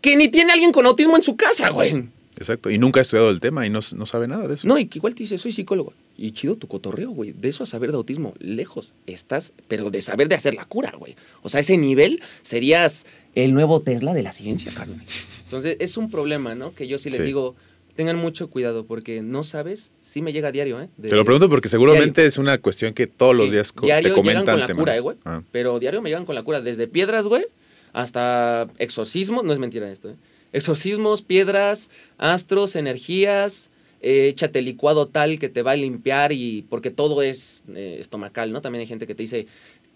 que ni tiene alguien con autismo en su casa, güey. Exacto. Y nunca ha estudiado el tema y no, no sabe nada de eso. No, y que igual te dice, soy psicólogo. Y chido tu cotorreo, güey. De eso a saber de autismo, lejos estás, pero de saber de hacer la cura, güey. O sea, ese nivel serías el nuevo Tesla de la ciencia, carnal. Entonces, es un problema, ¿no? Que yo sí les Sí. digo, tengan mucho cuidado, porque no sabes, sí me llega a diario, ¿eh? De- Te lo pregunto porque seguramente Diario. es una cuestión que todos los días co- diario te comentan. llegan con la cura, eh, güey. Ah. Pero diario me llegan con la cura. Desde piedras, güey, hasta exorcismos. No es mentira esto, ¿eh? Exorcismos, piedras, astros, energías. eh, échate licuado tal que te va a limpiar y porque todo es eh, estomacal, ¿no? También hay gente que te dice,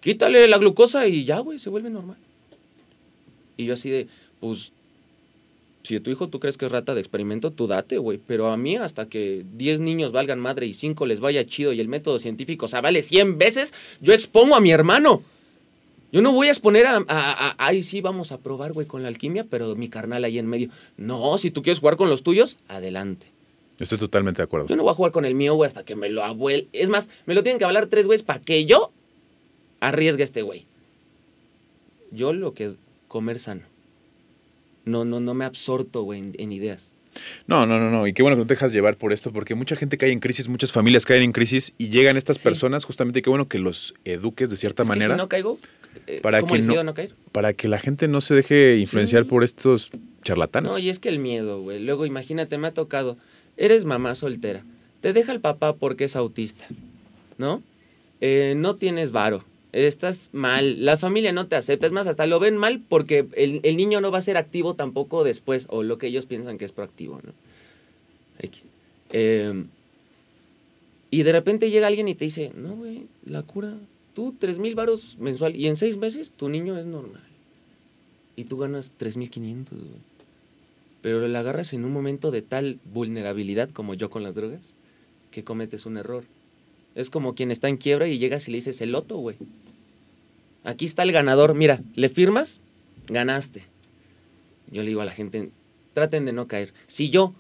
quítale la glucosa y ya, güey, se vuelve normal. Y yo así de, pues, si tu hijo tú crees que es rata de experimento, tú date, güey. Pero a mí, hasta que 10 niños valgan madre y 5 les vaya chido y el método científico, o sea, vale 100 veces, yo expongo a mi hermano. Yo no voy a exponer a, a, a- ay, sí, vamos a probar, güey, con la alquimia, pero mi carnal ahí en medio. No, si tú quieres jugar con los tuyos, adelante. Estoy totalmente de acuerdo. Yo no voy a jugar con el mío, güey, hasta que me lo abuel. Es más, me lo tienen que hablar tres güeyes para que yo arriesgue a este güey. Yo lo que comer sano. No, no, no me absorto, güey, en, en ideas. No, no, no, no. Y qué bueno que no te dejas llevar por esto, porque mucha gente cae en crisis, muchas familias caen en crisis y llegan estas Sí. personas, justamente qué bueno que los eduques de cierta Es que manera si no caigo, Para ¿cómo que les no- caer? para que la gente no se deje influenciar Sí. por estos charlatanes. No, y es que el miedo, güey. Luego imagínate, me ha tocado. Eres mamá soltera. Te deja el papá porque es autista, ¿no? Eh, no tienes varo. Estás mal. La familia no te acepta. Es más, hasta lo ven mal porque el, el niño no va a ser activo tampoco después. O lo que ellos piensan que es proactivo, ¿no? X. Eh, y de repente llega alguien y te dice, no, güey, la cura. Tú, tres mil varos mensual. Y en seis meses tu niño es normal. Y tú ganas tres mil quinientos, pero la agarras en un momento de tal vulnerabilidad como yo con las drogas, que cometes un error. Es como quien está en quiebra y llegas y le dices el loto, güey. Aquí está el ganador, mira, le firmas, ganaste. Yo le digo a la gente, traten de no caer. Si yo,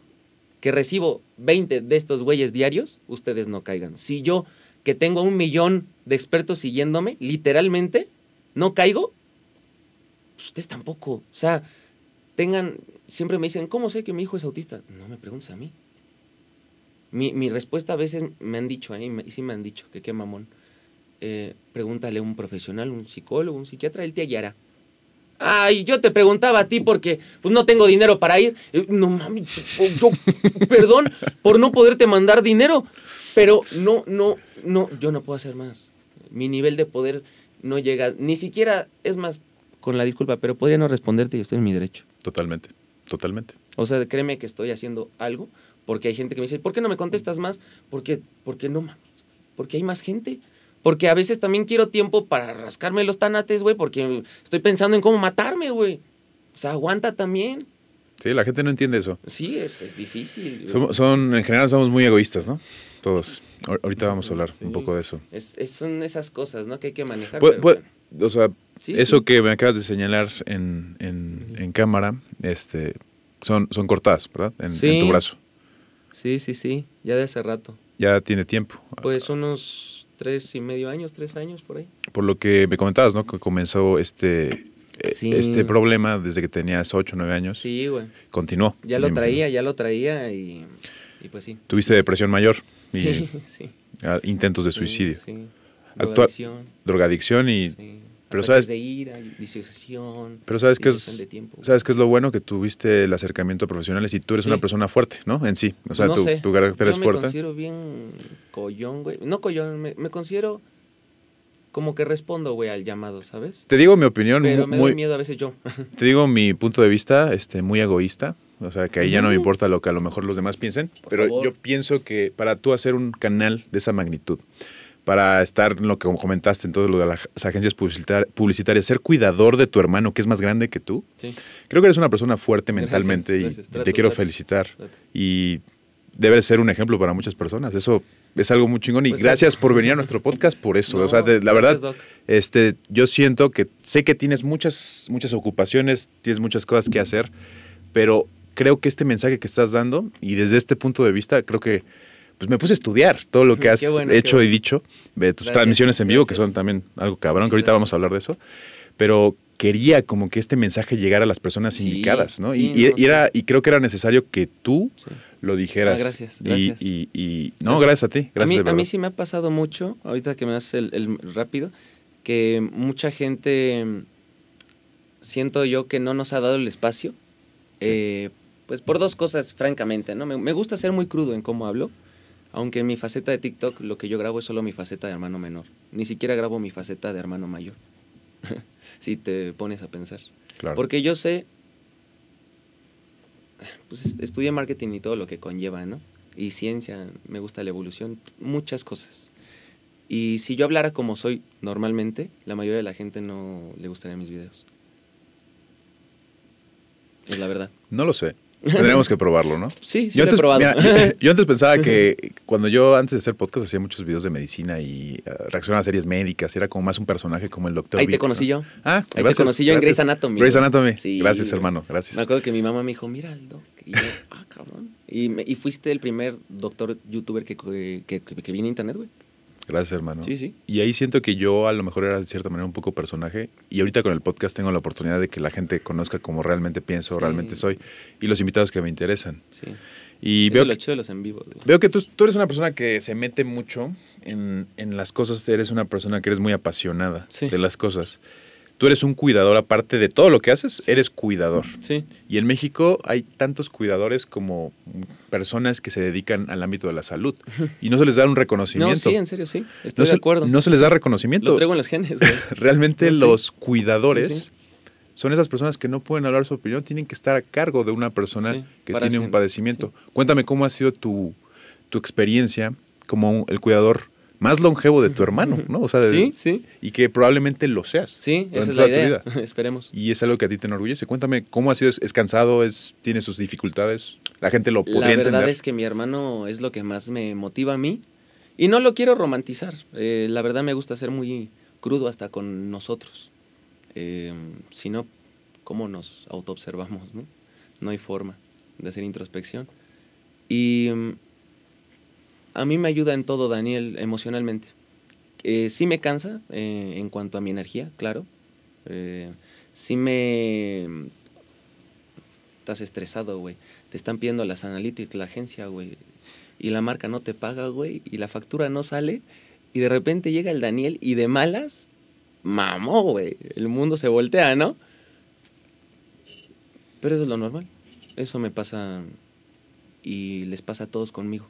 que recibo 20 de estos güeyes diarios, ustedes no caigan. Si yo, que tengo un millón de expertos siguiéndome, literalmente, no caigo, pues ustedes tampoco. O sea, tengan, siempre me dicen, ¿cómo sé que mi hijo es autista? No me preguntes a mí. Mi, mi respuesta a veces me han dicho, ¿eh? y me- y sí me han dicho, que qué mamón. Eh, pregúntale a un profesional, un psicólogo, un psiquiatra, él te hallará. Ay, yo te preguntaba a ti porque pues no tengo dinero para ir. Eh, No mami, yo, perdón por no poderte mandar dinero, pero no, no, no, yo no puedo hacer más. Mi nivel de poder no llega, ni siquiera, es más, con la disculpa, pero podría no responderte y estoy en mi derecho. Totalmente, totalmente. O sea, créeme que estoy haciendo algo, porque hay gente que me dice, ¿por qué no me contestas más? Porque, porque no mames, porque hay más gente. Porque a veces también quiero tiempo para rascarme los tanates, güey, porque estoy pensando en cómo matarme, güey. O sea, aguanta también. Sí, la gente no entiende eso. Sí, es, es difícil. Somos- son, en general somos muy egoístas, ¿no? Todos. Ahor- Ahorita vamos a hablar un poco de eso. Es, es- son esas cosas, ¿no? Que hay que manejar. Pu- bueno. o sea, Sí, eso sí. que me acabas de señalar en, en- en cámara, este, son, son cortadas, ¿verdad? En, tu brazo. Sí, sí, sí, ya de hace rato. Ya tiene tiempo. Pues unos tres y medio años, tres años por ahí. Por lo que me comentabas, ¿no? Que comenzó este, Sí. este problema desde que tenías 8 o 9 años. Sí, güey. Continuó. Ya lo imagino. traía, ya lo traía y, y pues sí. Tuviste depresión mayor y Sí, [laughs] sí. intentos de suicidio. Sí. Drogadicción, drogadicción y... sí. pero sabes- de ira, disociación. Pero sabes que es, sabes que es lo bueno que tuviste el acercamiento a profesionales y tú eres Sí. una persona fuerte, ¿no? En sí. O sea, no tu, sé, tu carácter yo es me fuerte. considero bien collón, güey. No collón, me, me considero como que respondo, güey, al llamado, ¿sabes? Te digo mi opinión, Pero me da miedo a veces yo. [laughs] te digo mi punto de vista, este, muy egoísta. O sea, que ahí ya no me importa lo que a lo mejor los demás piensen. Por pero favor. yo pienso que para tú hacer un canal de esa magnitud, para estar en lo que comentaste en todo lo de las agencias publicitar- publicitarias, ser cuidador de tu hermano que es más grande que tú, Sí. creo que eres una persona fuerte mentalmente y- gracias. y, Trato, te quiero trato, felicitar. trato. Y debe ser un ejemplo para muchas personas. Eso es algo muy chingón y Pues, gracias por venir a nuestro podcast por eso. No, o sea, de- la gracias, verdad, Doc. este, yo siento que sé que tienes muchas, muchas ocupaciones, tienes muchas cosas que hacer, pero creo que este mensaje que estás dando y desde este punto de vista creo que pues me puse a estudiar todo lo [laughs] que has bueno, hecho y dicho, de tus Gracias, transmisiones en vivo que son también algo cabrón, que ahorita vamos a hablar de eso, pero quería como que este mensaje llegara a las personas Sí, indicadas, ¿no? sí, y, y- no, y era, y creo que era necesario que tú Sí. lo dijeras. Ah, gracias, gracias. Y, y- no, gracias a ti. Gracias a, mí, de a mí sí me ha pasado mucho, ahorita que me haces el, el rápido, que mucha gente siento yo que no nos ha dado el espacio. eh, pues por dos cosas, francamente, ¿no? Me, me gusta ser muy crudo en cómo hablo, aunque en mi faceta de TikTok lo que yo grabo es solo mi faceta de hermano menor. Ni siquiera grabo mi faceta de hermano mayor. [laughs] si te pones a pensar. Claro. Porque yo sé, pues est- estudié marketing y todo lo que conlleva, ¿no? Y ciencia, me gusta la evolución, muchas cosas. Y si yo hablara como soy normalmente, la mayoría de la gente no le gustaría mis videos. Es la verdad. No lo sé. Tendríamos que probarlo, ¿no? [laughs] Sí, sí yo lo he probado. mira, yo, [laughs] yo antes pensaba que cuando yo antes de hacer podcast hacía muchos videos de medicina y eh, reaccionaba a series médicas, era como más un personaje como el doctor. Ahí te conocí ¿no? yo. Ah, Ahí te conocí yo en. Grey's Anatomy. Grey's. Anatomy. Sí, gracias, hermano. Gracias. Me acuerdo que mi mamá me dijo, mira el doc. Y yo, [laughs] ah, cabrón. Y, me- y fuiste el primer doctor youtuber que, que, que, internet, güey. Gracias, hermano. Sí, sí. Y ahí siento que yo a lo mejor era de cierta manera un poco personaje y ahorita con el podcast tengo la oportunidad de que la gente conozca cómo realmente pienso, Sí. realmente soy y los invitados que me interesan. Sí. Y Eso veo lo que, chido de los en güey. veo que tú, tú eres una persona que se mete mucho en, en las cosas, eres una persona que eres muy apasionada Sí. de las cosas. Tú eres un cuidador, aparte de todo lo que haces, eres cuidador. Sí. Y en México hay tantos cuidadores como personas que se dedican al ámbito de la salud y no se les da un No, reconocimiento. sí, en serio, sí. Estoy no, de se, acuerdo. no se les da reconocimiento. Lo traigo en los genes, güey. [laughs] Realmente No, sí. los cuidadores Sí, sí. son esas personas que no pueden hablar su opinión, tienen que estar a cargo de una persona que tiene un padecimiento. Cuéntame cómo ha sido tu, tu experiencia como un- el cuidador más longevo de tu hermano, ¿no? O sea, de- Sí, sí. y que probablemente lo seas. Sí, esa es la tu idea. vida. [laughs] Esperemos. Y es algo que a ti te enorgullece. Cuéntame cómo ha sido, es, es cansado, es, tiene sus dificultades, la gente lo La podría verdad entender. es que mi hermano es lo que más me motiva a mí. Y no lo quiero romantizar. Eh, la verdad me gusta ser muy crudo hasta con nosotros. Eh, si no, ¿cómo nos autoobservamos? No? no hay forma de hacer introspección. Y mm, a mí me ayuda en todo, Daniel, emocionalmente. Eh, sí me cansa eh, en cuanto a mi energía, claro. Eh, sí me... Estás estresado, güey. Te están pidiendo las analytics, la agencia, güey. Y la marca no te paga, güey. Y la factura no sale. Y de repente llega el Daniel y de malas, mamó, güey. El mundo se voltea, ¿no? Pero eso es lo normal. Eso me pasa y les pasa a todos conmigo.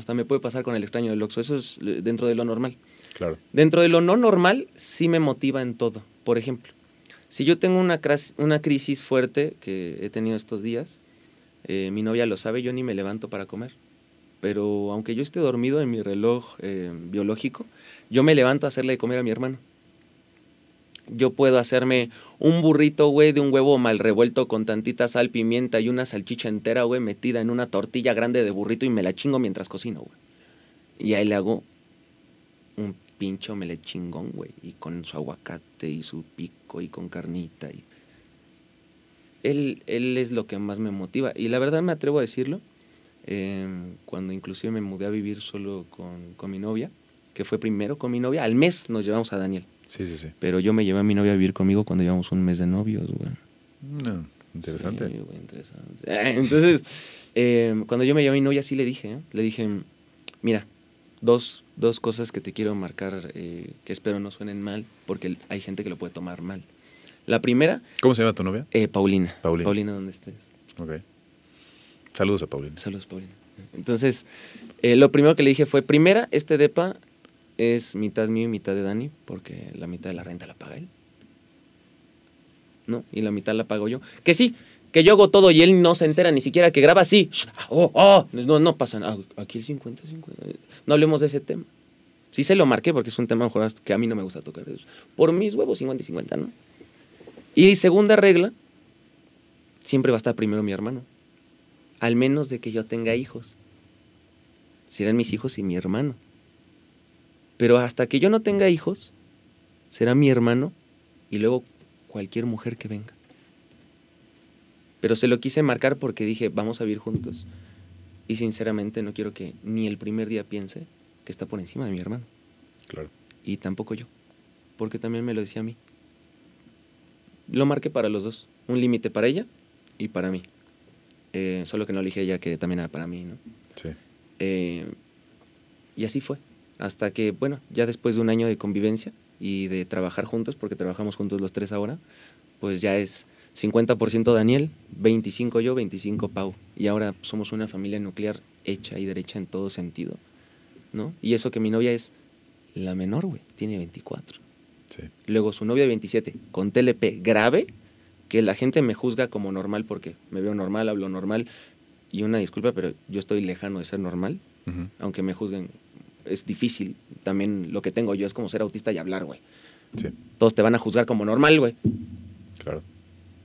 Hasta me puede pasar con el extraño del Oxxo. Eso es eh, dentro de lo normal. Claro. Dentro de lo no normal, sí me motiva en todo. Por ejemplo, si yo tengo una, una crisis fuerte que he tenido estos días, eh, mi novia lo sabe, yo ni me levanto para comer. Pero aunque yo esté dormido en mi reloj eh, biológico, yo me levanto a hacerle de comer a mi hermano. Yo puedo hacerme un burrito, güey, de un huevo mal revuelto con tantita sal, pimienta y una salchicha entera, güey, metida en una tortilla grande de burrito y me la chingo mientras cocino, güey. Y ahí le hago un pincho omelette chingón, güey. Y con su aguacate y su pico y con carnita. Y... Él, él es lo que más me motiva. Y la verdad me atrevo a decirlo. eh, cuando inclusive me mudé a vivir solo con, con mi novia, que fue primero con mi novia, al mes nos llevamos a Daniel. Sí, sí, sí. Pero yo me llevé a mi novia a vivir conmigo cuando llevamos un mes de novios, güey. No, interesante. Sí, güey, interesante. [laughs] Entonces, eh, cuando yo me llevé a mi novia, sí le dije, ¿eh? le dije, mira, dos, dos cosas que te quiero marcar eh, que espero no suenen mal, porque hay gente que lo puede tomar mal. La primera, ¿Cómo se llama tu novia? eh, Paulina. Paulina. Paulina, ¿dónde estés? Ok. Saludos a Paulina. Saludos, Paulina. Entonces, eh, lo primero que le dije fue, primera, este depa es mitad mío y mitad de Dani, porque la mitad de la renta la paga él. ¿No? Y la mitad la pago yo. Que sí, que yo hago todo y él no se entera ni siquiera que graba así. Sh, Oh, oh, no, no pasa nada. Aquí el 50, 50. No hablemos de ese tema. Sí se lo marqué porque es un tema mejor que a mí no me gusta tocar. Por mis huevos 50 y 50, ¿no? Y segunda regla, siempre va a estar primero mi hermano. Al menos de que yo tenga hijos. serán mis hijos y mi hermano. Pero hasta que yo no tenga hijos, será mi hermano y luego cualquier mujer que venga. Pero se lo quise marcar porque dije, vamos a vivir juntos. Y sinceramente no quiero que ni el primer día piense que está por encima de mi hermano. Claro. Y tampoco yo. Porque también me lo decía a mí. Lo marqué para los dos. Un límite para ella y para mí. Eh, solo que no le dije a ella que también era para mí, ¿no? Sí. Eh, y así fue. Hasta que, bueno, ya después de un año de convivencia y de trabajar juntos, porque trabajamos juntos los tres ahora, pues ya es 50% Daniel, 25 yo, 25 Pau. Y ahora somos una familia nuclear hecha y derecha en todo sentido, ¿no? Y eso que mi novia es la menor, güey, tiene 24. Sí. Luego su novia 27, con TLP grave, que la gente me juzga como normal porque me veo normal, hablo normal. Y una disculpa, pero yo estoy lejano de ser normal, aunque me juzguen. Es difícil. También lo que tengo yo es como ser autista y hablar, güey. Sí, Todos te van a juzgar como normal, güey. claro.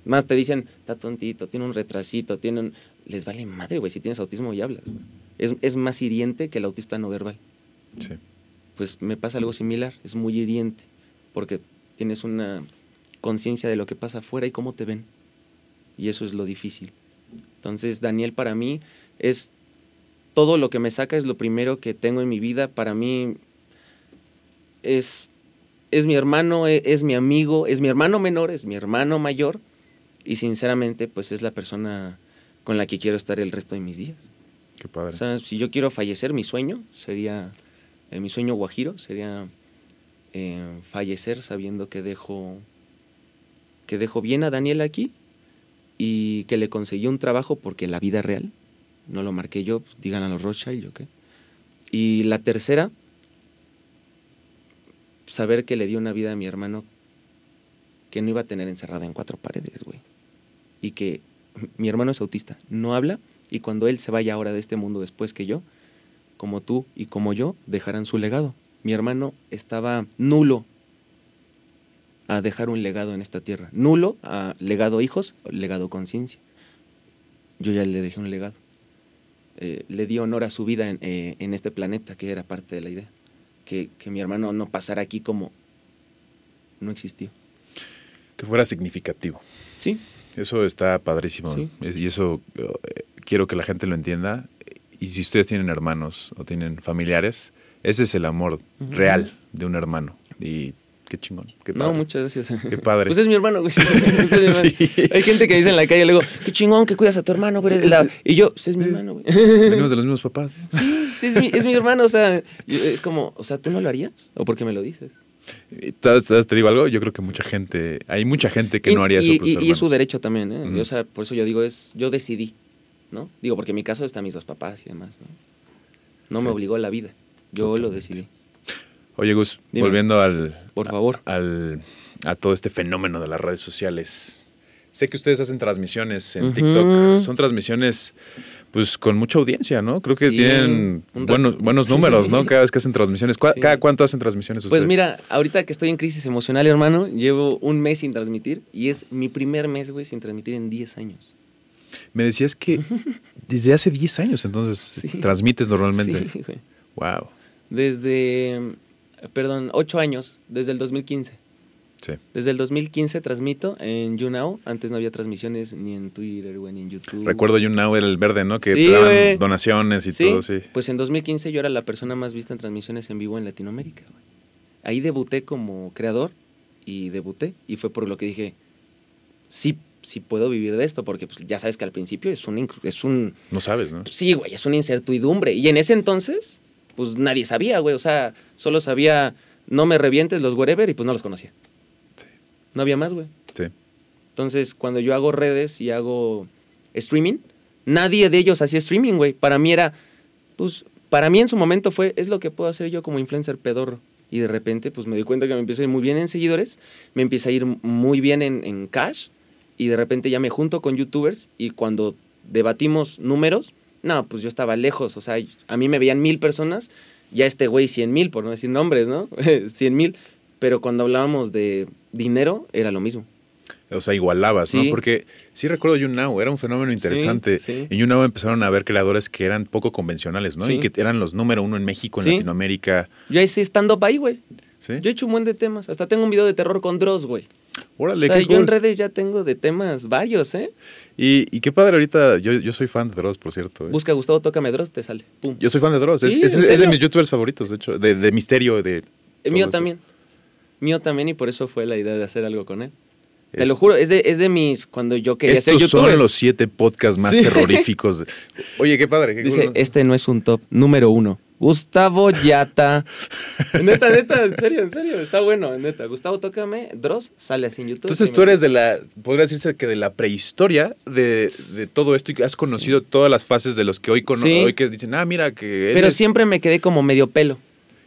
Más te dicen, está tontito, tiene un retrasito, tiene un... Les vale madre, güey, si tienes autismo y hablas, güey. Es, es más hiriente que el autista no verbal. Sí. Pues me pasa algo similar, es muy hiriente, porque tienes una conciencia de lo que pasa afuera y cómo te ven. Y eso es lo difícil. Entonces, Daniel para mí es todo lo que me saca, es lo primero que tengo en mi vida. Para mí es, es mi hermano, e- es, mi amigo, es mi hermano menor, es mi hermano mayor. Y sinceramente, pues es la persona con la que quiero estar el resto de mis días. Qué padre. O sea, si yo quiero fallecer, mi sueño sería, eh, mi sueño guajiro sería eh, fallecer sabiendo que dejo, que dejo bien a Daniel aquí y que le conseguí un trabajo porque la vida real, no lo marqué yo, digan a los Rothschild, yo qué. Y la tercera, saber que le di una vida a mi hermano que no iba a tener encerrado en cuatro paredes, güey. Y que mi hermano es autista, no habla, y cuando él se vaya ahora de este mundo después que yo, como tú y como yo, dejarán su legado. Mi hermano estaba nulo a dejar un legado en esta tierra. Nulo a legado hijos, legado conciencia. Yo ya le dejé un legado. Eh, le di honor a su vida en, eh, en este planeta, que era parte de la idea. Que, que mi hermano no pasara aquí como no existió. Que fuera significativo. Sí, Eso está padrísimo. Sí. Y eso eh, quiero que la gente lo entienda. Y si ustedes tienen hermanos o tienen familiares, ese es el amor real de un hermano. Y qué chingón. Qué No, padre. muchas gracias. Qué padre. Pues es mi hermano, güey. [laughs] Es mi hermano. [laughs] Sí. Hay gente que dice en la calle, luego, qué chingón que cuidas a tu hermano, güey. la-". Y yo, pues es mi hermano, güey. Venimos de los mismos papás. ¿no? [laughs] Sí, sí, es mi, es mi hermano, o sea, es como, o sea, ¿tú no lo harías? ¿O por qué me lo dices? Y ¿Sabes, sabes, te digo algo? Yo creo que mucha gente, hay mucha gente que Y- no haría eso y, por y- sus y es su derecho también, ¿eh? Y, o sea, por eso yo digo, es, yo decidí, ¿no? Digo, porque en mi caso están mis dos papás y demás, ¿no? No me obligó la vida, yo lo decidí. Oye, Gus, Dime. volviendo al, Por favor. al, a todo este fenómeno de las redes sociales. Sé que ustedes hacen transmisiones en. TikTok. Son transmisiones, pues, con mucha audiencia, ¿no? Creo que Sí, tienen buenos, buenos números, ¿no? Cada vez que hacen transmisiones. ¿Cuá- Sí. ¿Cada cuánto hacen transmisiones ustedes? Pues mira, ahorita que estoy en crisis emocional, hermano, llevo un mes sin transmitir y es mi primer mes, güey, sin transmitir en 10 años. Me decías que [laughs] desde hace 10 años, entonces, Sí. transmites normalmente. Sí, güey. Wow. Desde, perdón, 8 años, desde el 2015. Sí. Desde el 2015 transmito en YouNow. Antes no había transmisiones ni en Twitter, güey, ni en YouTube. Recuerdo yo Now era el verde, ¿no? Que Sí, te daban güey. donaciones y Sí, todo, sí. Pues en 2015 yo era la persona más vista en transmisiones en vivo en Latinoamérica. güey. Ahí debuté como creador y debuté. Y fue por lo que dije, sí, sí puedo vivir de esto. Porque pues, ya sabes que al principio es un, es un... No sabes, ¿no? Sí, güey, es una incertidumbre. Y en ese entonces, pues nadie sabía, güey. O sea, solo sabía, no me revientes los wherever y pues no los conocía. Sí. No había más, güey. Sí. Entonces, cuando yo hago redes y hago streaming, nadie de ellos hacía streaming, güey. Para mí era, pues, para mí en su momento fue, es lo que puedo hacer yo como influencer pedorro. Y de repente, pues me doy cuenta que me empieza a ir muy bien en seguidores, me empieza a ir muy bien en, en cash, y de repente ya me junto con youtubers, y cuando debatimos números, no, pues yo estaba lejos, o sea, a mí me veían mil personas, ya este güey cien mil, por no decir nombres, ¿no? [laughs] Cien mil, pero cuando hablábamos de dinero, era lo mismo. o sea, igualabas, ¿no? Sí. Porque sí recuerdo YouNow, era un fenómeno interesante. sí. En YouNow empezaron a ver creadores que eran poco convencionales, ¿no? Y que eran los número uno en México, en. Latinoamérica. Yo hice stand-up ahí, güey. Yo he hecho un buen de temas. Hasta tengo un video de terror con Dross, güey. Órale, o sea, qué yo en redes ya tengo de temas varios, ¿eh? Y, y qué padre ahorita, yo, yo soy fan de Dross, por cierto. ¿eh? Busca Gustavo Tócame Dross, te sale. Pum. Yo soy fan de Dross, es, Sí, es- ¿en es de mis youtubers favoritos, de hecho, de, de misterio, de... El todo mío eso. también. Mío también y por eso fue la idea de hacer algo con él. Te lo juro, es de, es de mis... Cuando yo quería ser Estos youtuber. son los siete podcasts más Sí. terroríficos. [laughs] Oye, qué padre. Qué Dice, cool. este no es un top. Número uno. Gustavo Yata. neta, neta, en serio, en serio. Está bueno, neta. Gustavo Tócame, Dross, sale así en YouTube. Entonces tú me- eres de la, podría decirse que de la prehistoria de, de todo esto y que has conocido todas las fases de los que hoy, cono- Sí. hoy que dicen, ah, mira que... Pero es-". siempre me quedé como medio pelo.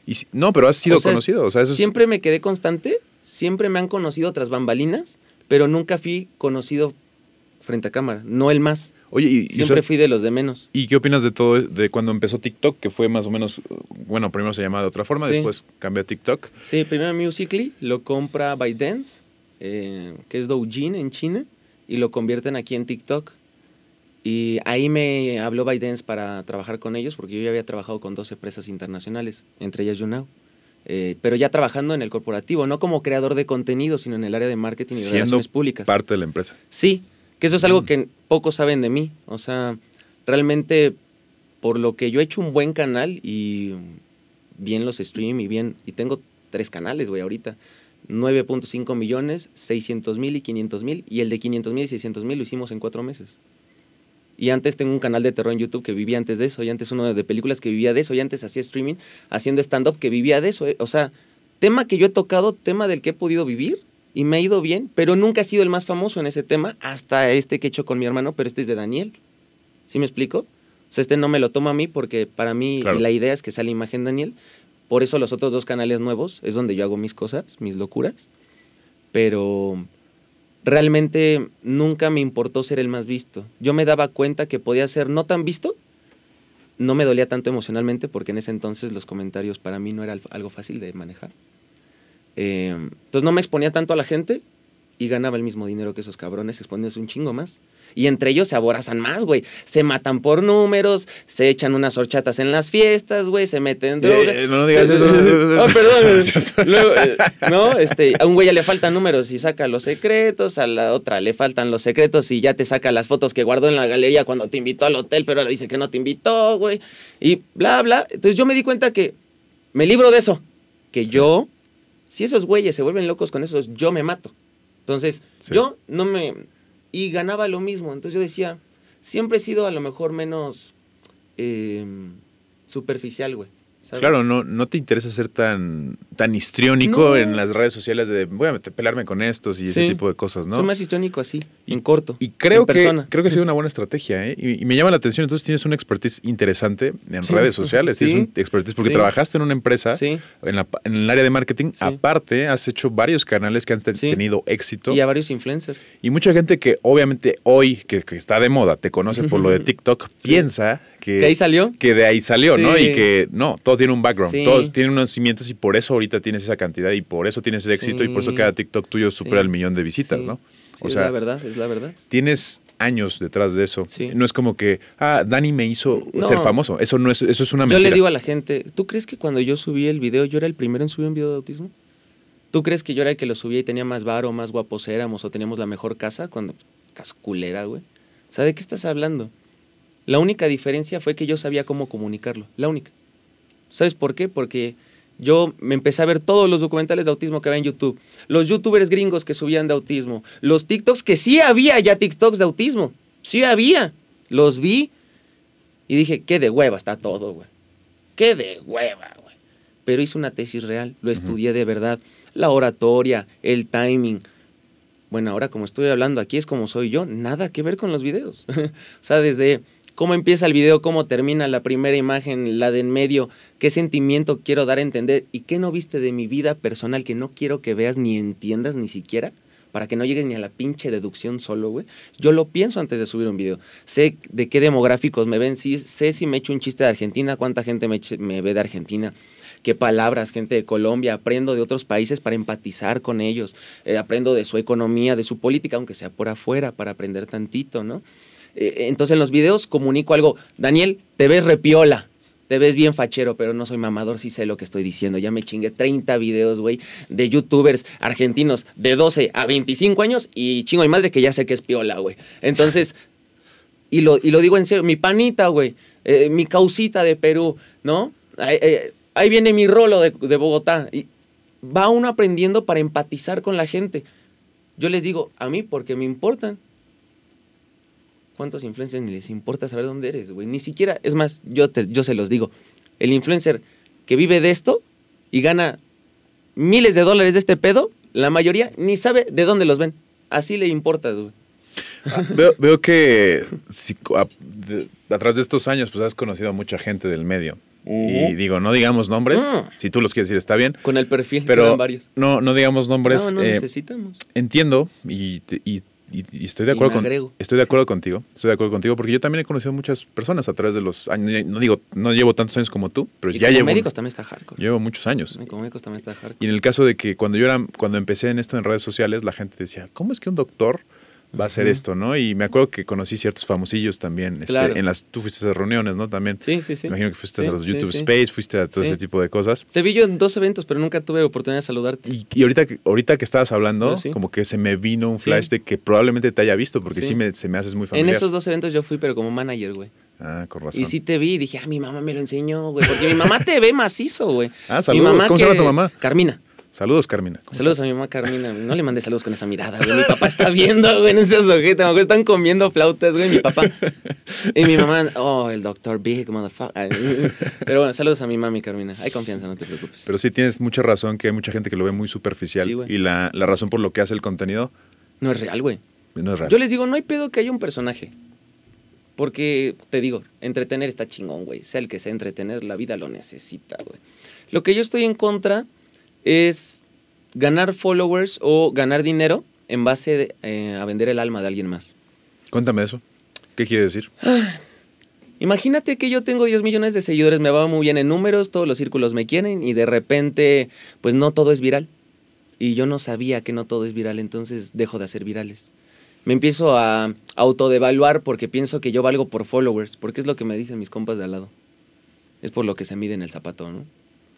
Y si- no, pero has sido O sea, conocido. O sea, eso es- Siempre me quedé constante, siempre me han conocido tras bambalinas, pero nunca fui conocido frente a cámara, no el más. Oye, y, Siempre fui de los de menos. ¿y qué opinas de todo, de cuando empezó TikTok, que fue más o menos, bueno, primero se llamaba de otra forma, Sí. después cambió a TikTok? Sí, primero Musical.ly lo compra ByteDance, eh, que es Doujin en China, y lo convierten aquí en TikTok. Y ahí me habló ByteDance para trabajar con ellos, porque yo ya había trabajado con dos empresas internacionales, entre ellas YouNow. Eh, pero ya trabajando en el corporativo, no como creador de contenido, sino en el área de marketing y Siendo relaciones públicas. parte de la empresa. Sí, que eso es algo que pocos saben de mí. O sea, realmente por lo que yo he hecho un buen canal y bien los stream y bien, y tengo tres canales, güey, ahorita. 9.5 millones, 600 mil y 500 mil, y el de 500 mil y 600 mil lo hicimos en cuatro meses. Y antes tengo un canal de terror en YouTube que vivía antes de eso, y antes uno de películas que vivía de eso, y antes hacía streaming haciendo stand-up que vivía de eso. eh. O sea, tema que yo he tocado, tema del que he podido vivir, y me ha ido bien, pero nunca he sido el más famoso en ese tema, hasta este que he hecho con mi hermano, pero este es de Daniel. ¿Sí me explico? O sea, este no me lo tomo a mí porque para mí Claro. la idea es que sea la imagen Daniel. Por eso los otros dos canales nuevos es donde yo hago mis cosas, mis locuras. Pero realmente nunca me importó ser el más visto. Yo me daba cuenta que podía ser no tan visto. No me dolía tanto emocionalmente porque en ese entonces los comentarios para mí no era algo fácil de manejar. Eh, entonces no me exponía tanto a la gente y ganaba el mismo dinero que esos cabrones exponiéndose un chingo más. Y entre ellos se aborazan más, güey. Se matan por números, se echan unas horchatas en las fiestas, güey, se meten droga. Eh, no digas Se- eso. [laughs] Ah, perdón. Luego, eh, no, este, a un güey ya le faltan números y saca los secretos, a la otra le faltan los secretos y ya te saca las fotos que guardó en la galería cuando te invitó al hotel, pero ahora dice que no te invitó, güey. Y bla, bla. Entonces yo me di cuenta que me libro de eso. Que yo, si esos güeyes se vuelven locos con esos, yo me mato. Entonces, Sí. yo no me... Y ganaba lo mismo. Entonces yo decía, siempre he sido a lo mejor menos eh, superficial, güey. ¿sabes? Claro, no, no te interesa ser tan, tan histriónico No. en las redes sociales de voy a pelearme con estos y ese tipo de cosas, ¿no? Soy más histriónico así, Y- en corto. Y creo que, persona. creo que ha sido una buena estrategia, ¿eh? Y, y me llama la atención, entonces tienes una expertise interesante en Sí. redes sociales, Sí. tienes un expertise porque Sí. trabajaste en una empresa, Sí. en, la- en el área de marketing, aparte has hecho varios canales que han tenido éxito Y a varios influencers. y mucha gente que obviamente hoy, que, que está de moda, te conoce por lo de [laughs] TikTok, piensa que, ¿Que ahí salió? que de ahí salió, ¿no? Y que no, todo tiene un background, Sí. todo tiene unos cimientos y por eso ahorita tienes esa cantidad y por eso tienes ese éxito y por eso cada TikTok tuyo supera el millón de visitas. ¿no? Sí, O es sea, la verdad, es la verdad. tienes años detrás de eso. Sí. No es como que, ah, Dani me hizo No. ser famoso. Eso no es, eso es una Yo mentira. le digo a la gente, ¿tú crees que cuando yo subí el video, yo era el primero en subir un video de autismo? ¿Tú crees que yo era el que lo subía y tenía más varo, más guapos éramos o teníamos la mejor casa? Cuando, casa culera, güey. O sea, ¿de qué estás hablando? La única diferencia fue que yo sabía cómo comunicarlo. La única. ¿Sabes por qué? Porque yo me empecé a ver todos los documentales de autismo que había en YouTube. Los youtubers gringos que subían de autismo. Los TikToks que sí había ya TikToks de autismo. Sí había. Los vi y dije, qué de hueva está todo, güey. Qué de hueva, güey. Pero hice una tesis real, lo estudié de verdad. La oratoria, el timing. Bueno, ahora como estoy hablando aquí es como soy yo, nada que ver con los videos. [laughs] o sea, desde cómo empieza el video, cómo termina la primera imagen, la de en medio, qué sentimiento quiero dar a entender y qué no viste de mi vida personal que no quiero que veas ni entiendas ni siquiera para que no llegues ni a la pinche deducción solo, güey. Yo lo pienso antes de subir un video. Sé de qué demográficos me ven, sí, sé si me echo un chiste de Argentina, cuánta gente me, ve de Argentina, qué palabras, gente de Colombia, aprendo de otros países para empatizar con ellos, eh, aprendo de su economía, de su política, aunque sea por afuera, para aprender tantito, ¿no? Eh, entonces en los videos comunico algo, Daniel, te ves repiola, te ves bien fachero, pero no soy mamador, sí sé lo que estoy diciendo. Ya me chingué 30 videos, güey, de youtubers argentinos de 12 a 25 años y chingo mi madre que ya sé que es piola, güey. Entonces, y lo, y lo digo en serio, mi panita, güey, eh, mi causita de Perú, ¿no? Ahí, eh, ahí viene mi rolo de, de Bogotá. Y va uno aprendiendo para empatizar con la gente. Yo les digo, a mí porque me importan. ¿Cuántos influencers ni les importa saber dónde eres, güey? Ni siquiera, es más, yo, te, yo se los digo, el influencer que vive de esto y gana miles de dólares de este pedo, la mayoría ni sabe de dónde los ven. Así le importa, güey. Ah, veo, veo que si, a, de, atrás de estos años pues has conocido a mucha gente del medio. Y digo, no digamos nombres, si tú los quieres decir está bien, Con el perfil, pero varios. no, no digamos nombres. no, no eh, necesitamos. entiendo y- y- y estoy de acuerdo con, estoy de acuerdo contigo estoy de acuerdo contigo porque yo también he conocido muchas personas a través de los años no digo no llevo tantos años como tú pero Y ya como llevo médicos también está hardcore. llevo muchos años Y Como médicos también está hardcore. y en el caso de que cuando yo era cuando empecé en esto en redes sociales la gente decía cómo es que un doctor va a Ujú. esto no y me acuerdo que conocí ciertos famosillos también este, Claro. en las tú fuiste a esas reuniones no también Sí, sí, sí. imagino que fuiste Sí, a los YouTube sí. Space fuiste a todo Sí. ese tipo de cosas Te vi yo en dos eventos, pero nunca tuve oportunidad de saludarte. y, y ahorita, que, ahorita que estabas hablando, sí. como que se me vino un flash de que probablemente te haya visto, porque sí, me, se me haces muy En familiar. esos dos eventos yo fui, pero como manager, güey. Ah, con razón. Y sí te vi y dije, ah, mi mamá me lo enseñó, güey. Porque mi mamá te ve macizo, güey. Ah, saludos. ¿Cómo se llama tu mamá? Carmina. Saludos, Carmina. ¿Cómo Saludos estás? a mi mamá Carmina. No le mandé saludos con esa mirada, güey. Mi papá está viendo, güey, en ese ojete. A lo mejor están comiendo flautas, güey, mi papá. Y mi mamá, oh, el doctor Big, motherfucker. Pero bueno, saludos a mi mami Carmina. Hay confianza, no te preocupes. Pero sí tienes mucha razón que hay mucha gente que lo ve muy superficial. Sí, y la, la razón por lo que hace el contenido No es real, güey. no es real. Yo les digo, no hay pedo que haya un personaje. Porque, te digo, entretener está chingón, güey. Sea el que sea entretener, la vida lo necesita, güey. Lo que yo estoy en contra es ganar followers o ganar dinero en base de, eh, a vender el alma de alguien más. Cuéntame eso. ¿Qué quiere decir? Imagínate que yo tengo 10 millones de seguidores, me va muy bien en números, todos los círculos me quieren y de repente, pues no todo es viral. Y yo no sabía que no todo es viral, entonces dejo de hacer virales. Me empiezo a autodevaluar porque pienso que yo valgo por followers, porque es lo que me dicen mis compas de al lado. Es por lo que se mide en el zapato, ¿no?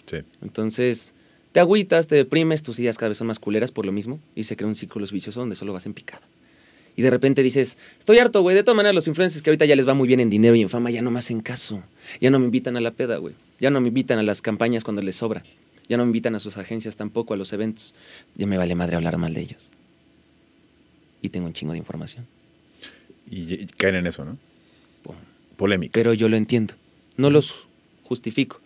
Sí. Entonces, te agüitas, te deprimes, tus ideas cada vez son más culeras por lo mismo y se crea un círculo vicioso donde solo vas en picada. Y de repente dices, estoy harto, güey. De todas maneras, los influencers que ahorita ya les va muy bien en dinero y en fama ya no me hacen caso. Ya no me invitan a la peda, güey. Ya no me invitan a las campañas cuando les sobra. Ya no me invitan a sus agencias tampoco, a los eventos. Ya me vale madre hablar mal de ellos. Y tengo un chingo de información. Y, y caen en eso, ¿no? Polémica. Pero yo lo entiendo. No los justifico.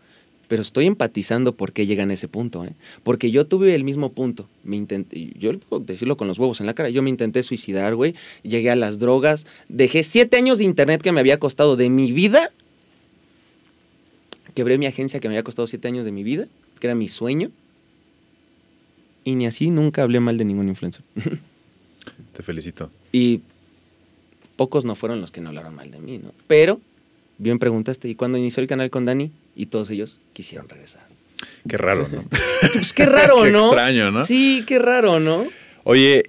Pero estoy empatizando por qué llegan a ese punto, ¿eh? Porque yo tuve el mismo punto. Me intenté, yo puedo decirlo con los huevos en la cara. Yo me intenté suicidar, güey. Llegué a las drogas. Dejé siete años de internet que me había costado de mi vida. Quebré mi agencia que me había costado siete años de mi vida, que era mi sueño. Y ni así nunca hablé mal de ningún influencer. [laughs] Te felicito. Y pocos no fueron los que no hablaron mal de mí, ¿no? Pero, bien preguntaste, ¿y cuando inició el canal con Dani? Y todos ellos quisieron regresar. Qué raro, ¿no? [laughs] Pues qué raro, [laughs] Qué ¿no? extraño, ¿no? Sí, qué raro, ¿no? Oye,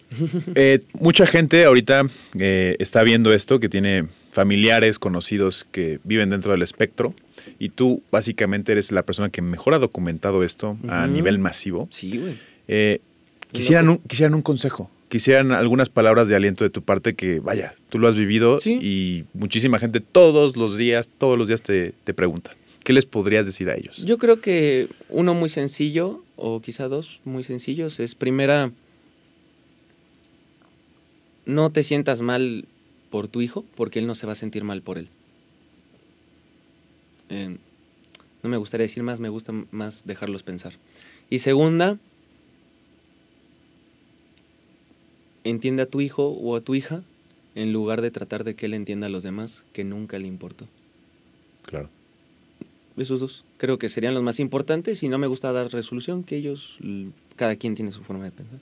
eh, mucha gente ahorita eh, está viendo esto, que tiene familiares, conocidos que viven dentro del espectro, y tú básicamente eres la persona que mejor ha documentado esto a nivel masivo. Sí, güey. Eh, quisieran, un, quisieran un consejo, quisieran algunas palabras de aliento de tu parte que, vaya, tú lo has vivido Sí. y muchísima gente todos los días, todos los días te, te pregunta. ¿Qué les podrías decir a ellos? Yo creo que uno muy sencillo, o quizá dos muy sencillos, es primera, no te sientas mal por tu hijo, porque él no se va a sentir mal por él. Eh, no me gustaría decir más, me gusta más dejarlos pensar. Y segunda, entiende a tu hijo o a tu hija en lugar de tratar de que él entienda a los demás, que nunca le importó. Claro. Esos dos. Creo que serían los más importantes y no me gusta dar resolución, que ellos, cada quien tiene su forma de pensar.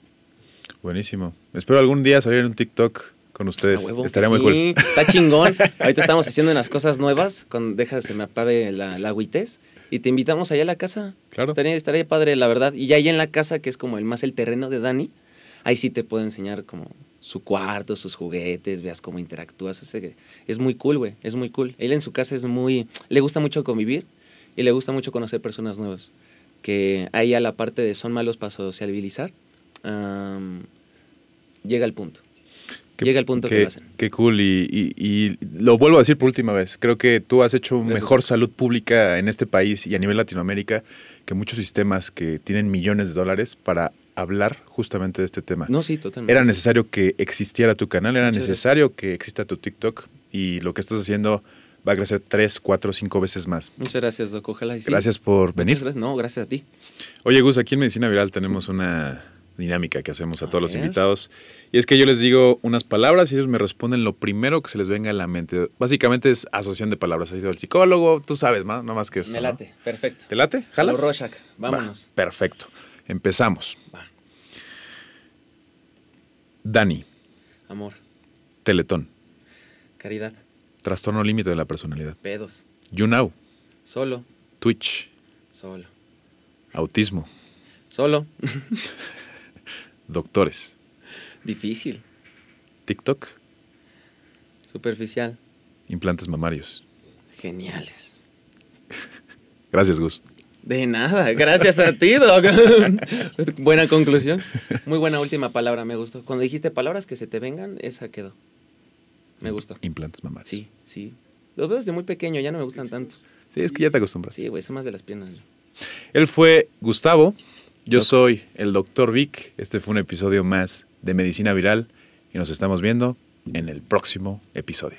Buenísimo. Espero algún día salir en un TikTok con ustedes. A huevo que Estaría muy sí, cool. Está chingón. [laughs] Ahorita estamos haciendo unas cosas nuevas. Con, deja se me apague la, la agüitez. Y te invitamos allá a la casa. Claro. Estaría, estaría padre, la verdad. Y ya ahí en la casa, que es como el más el terreno de Dani, ahí sí te puedo enseñar como su cuarto, sus juguetes, veas cómo interactúas. que es muy cool, güey. Es muy cool. Él en su casa es muy. Le gusta mucho convivir y le gusta mucho conocer personas nuevas. Que ahí a la parte de son malos para sociabilizar, am, llega al punto. Qué- llega al punto que lo hacen. Qué cool. Y, y- y lo vuelvo a decir por última vez. Creo que tú has hecho Gracias. mejor salud pública en este país y a nivel Latinoamérica que muchos sistemas que tienen millones de dólares para hablar justamente de este tema. No, sí, totalmente. Era necesario que existiera tu canal, era Muchas necesario que exista tu TikTok y lo que estás haciendo va a crecer tres, cuatro, cinco veces más. Muchas gracias, Doc. Ojalá y sí. Gracias por Muchas venir. gracias. No, gracias a ti. Oye, Gus, aquí en Medicina Viral tenemos una dinámica que hacemos a A todos los invitados. Y es que yo les digo unas palabras y ellos me responden lo primero que se les venga a la mente. Básicamente es asociación de palabras. Ha sido el psicólogo, tú sabes, ¿no? No más que esto. Me ¿no? late. Perfecto. ¿Te late? ¿Jalas? Como Rorschach. Vámonos. Va, perfecto. Empezamos. Va. Dani, Amor. Teletón, Caridad. Trastorno límite de la personalidad. Pedos. YouNow, Solo. Twitch, Solo. autismo, Solo. [laughs] doctores, Difícil. TikTok, Superficial. implantes mamarios. Geniales. Gracias, Gus. De nada. Gracias a ti, Doc. [laughs] buena conclusión. Muy buena última palabra. Me gustó. Cuando dijiste palabras que se te vengan, esa quedó. Me gustó. Implantes mamarios. Sí, sí. Los veo desde muy pequeño. Ya no me gustan tanto. Sí, es que ya te acostumbras. Sí, güey. Son más de las piernas. Él fue Gustavo, yo Doc. soy el Dr. Vic. Este fue un episodio más de Medicina Viral y nos estamos viendo en el próximo episodio.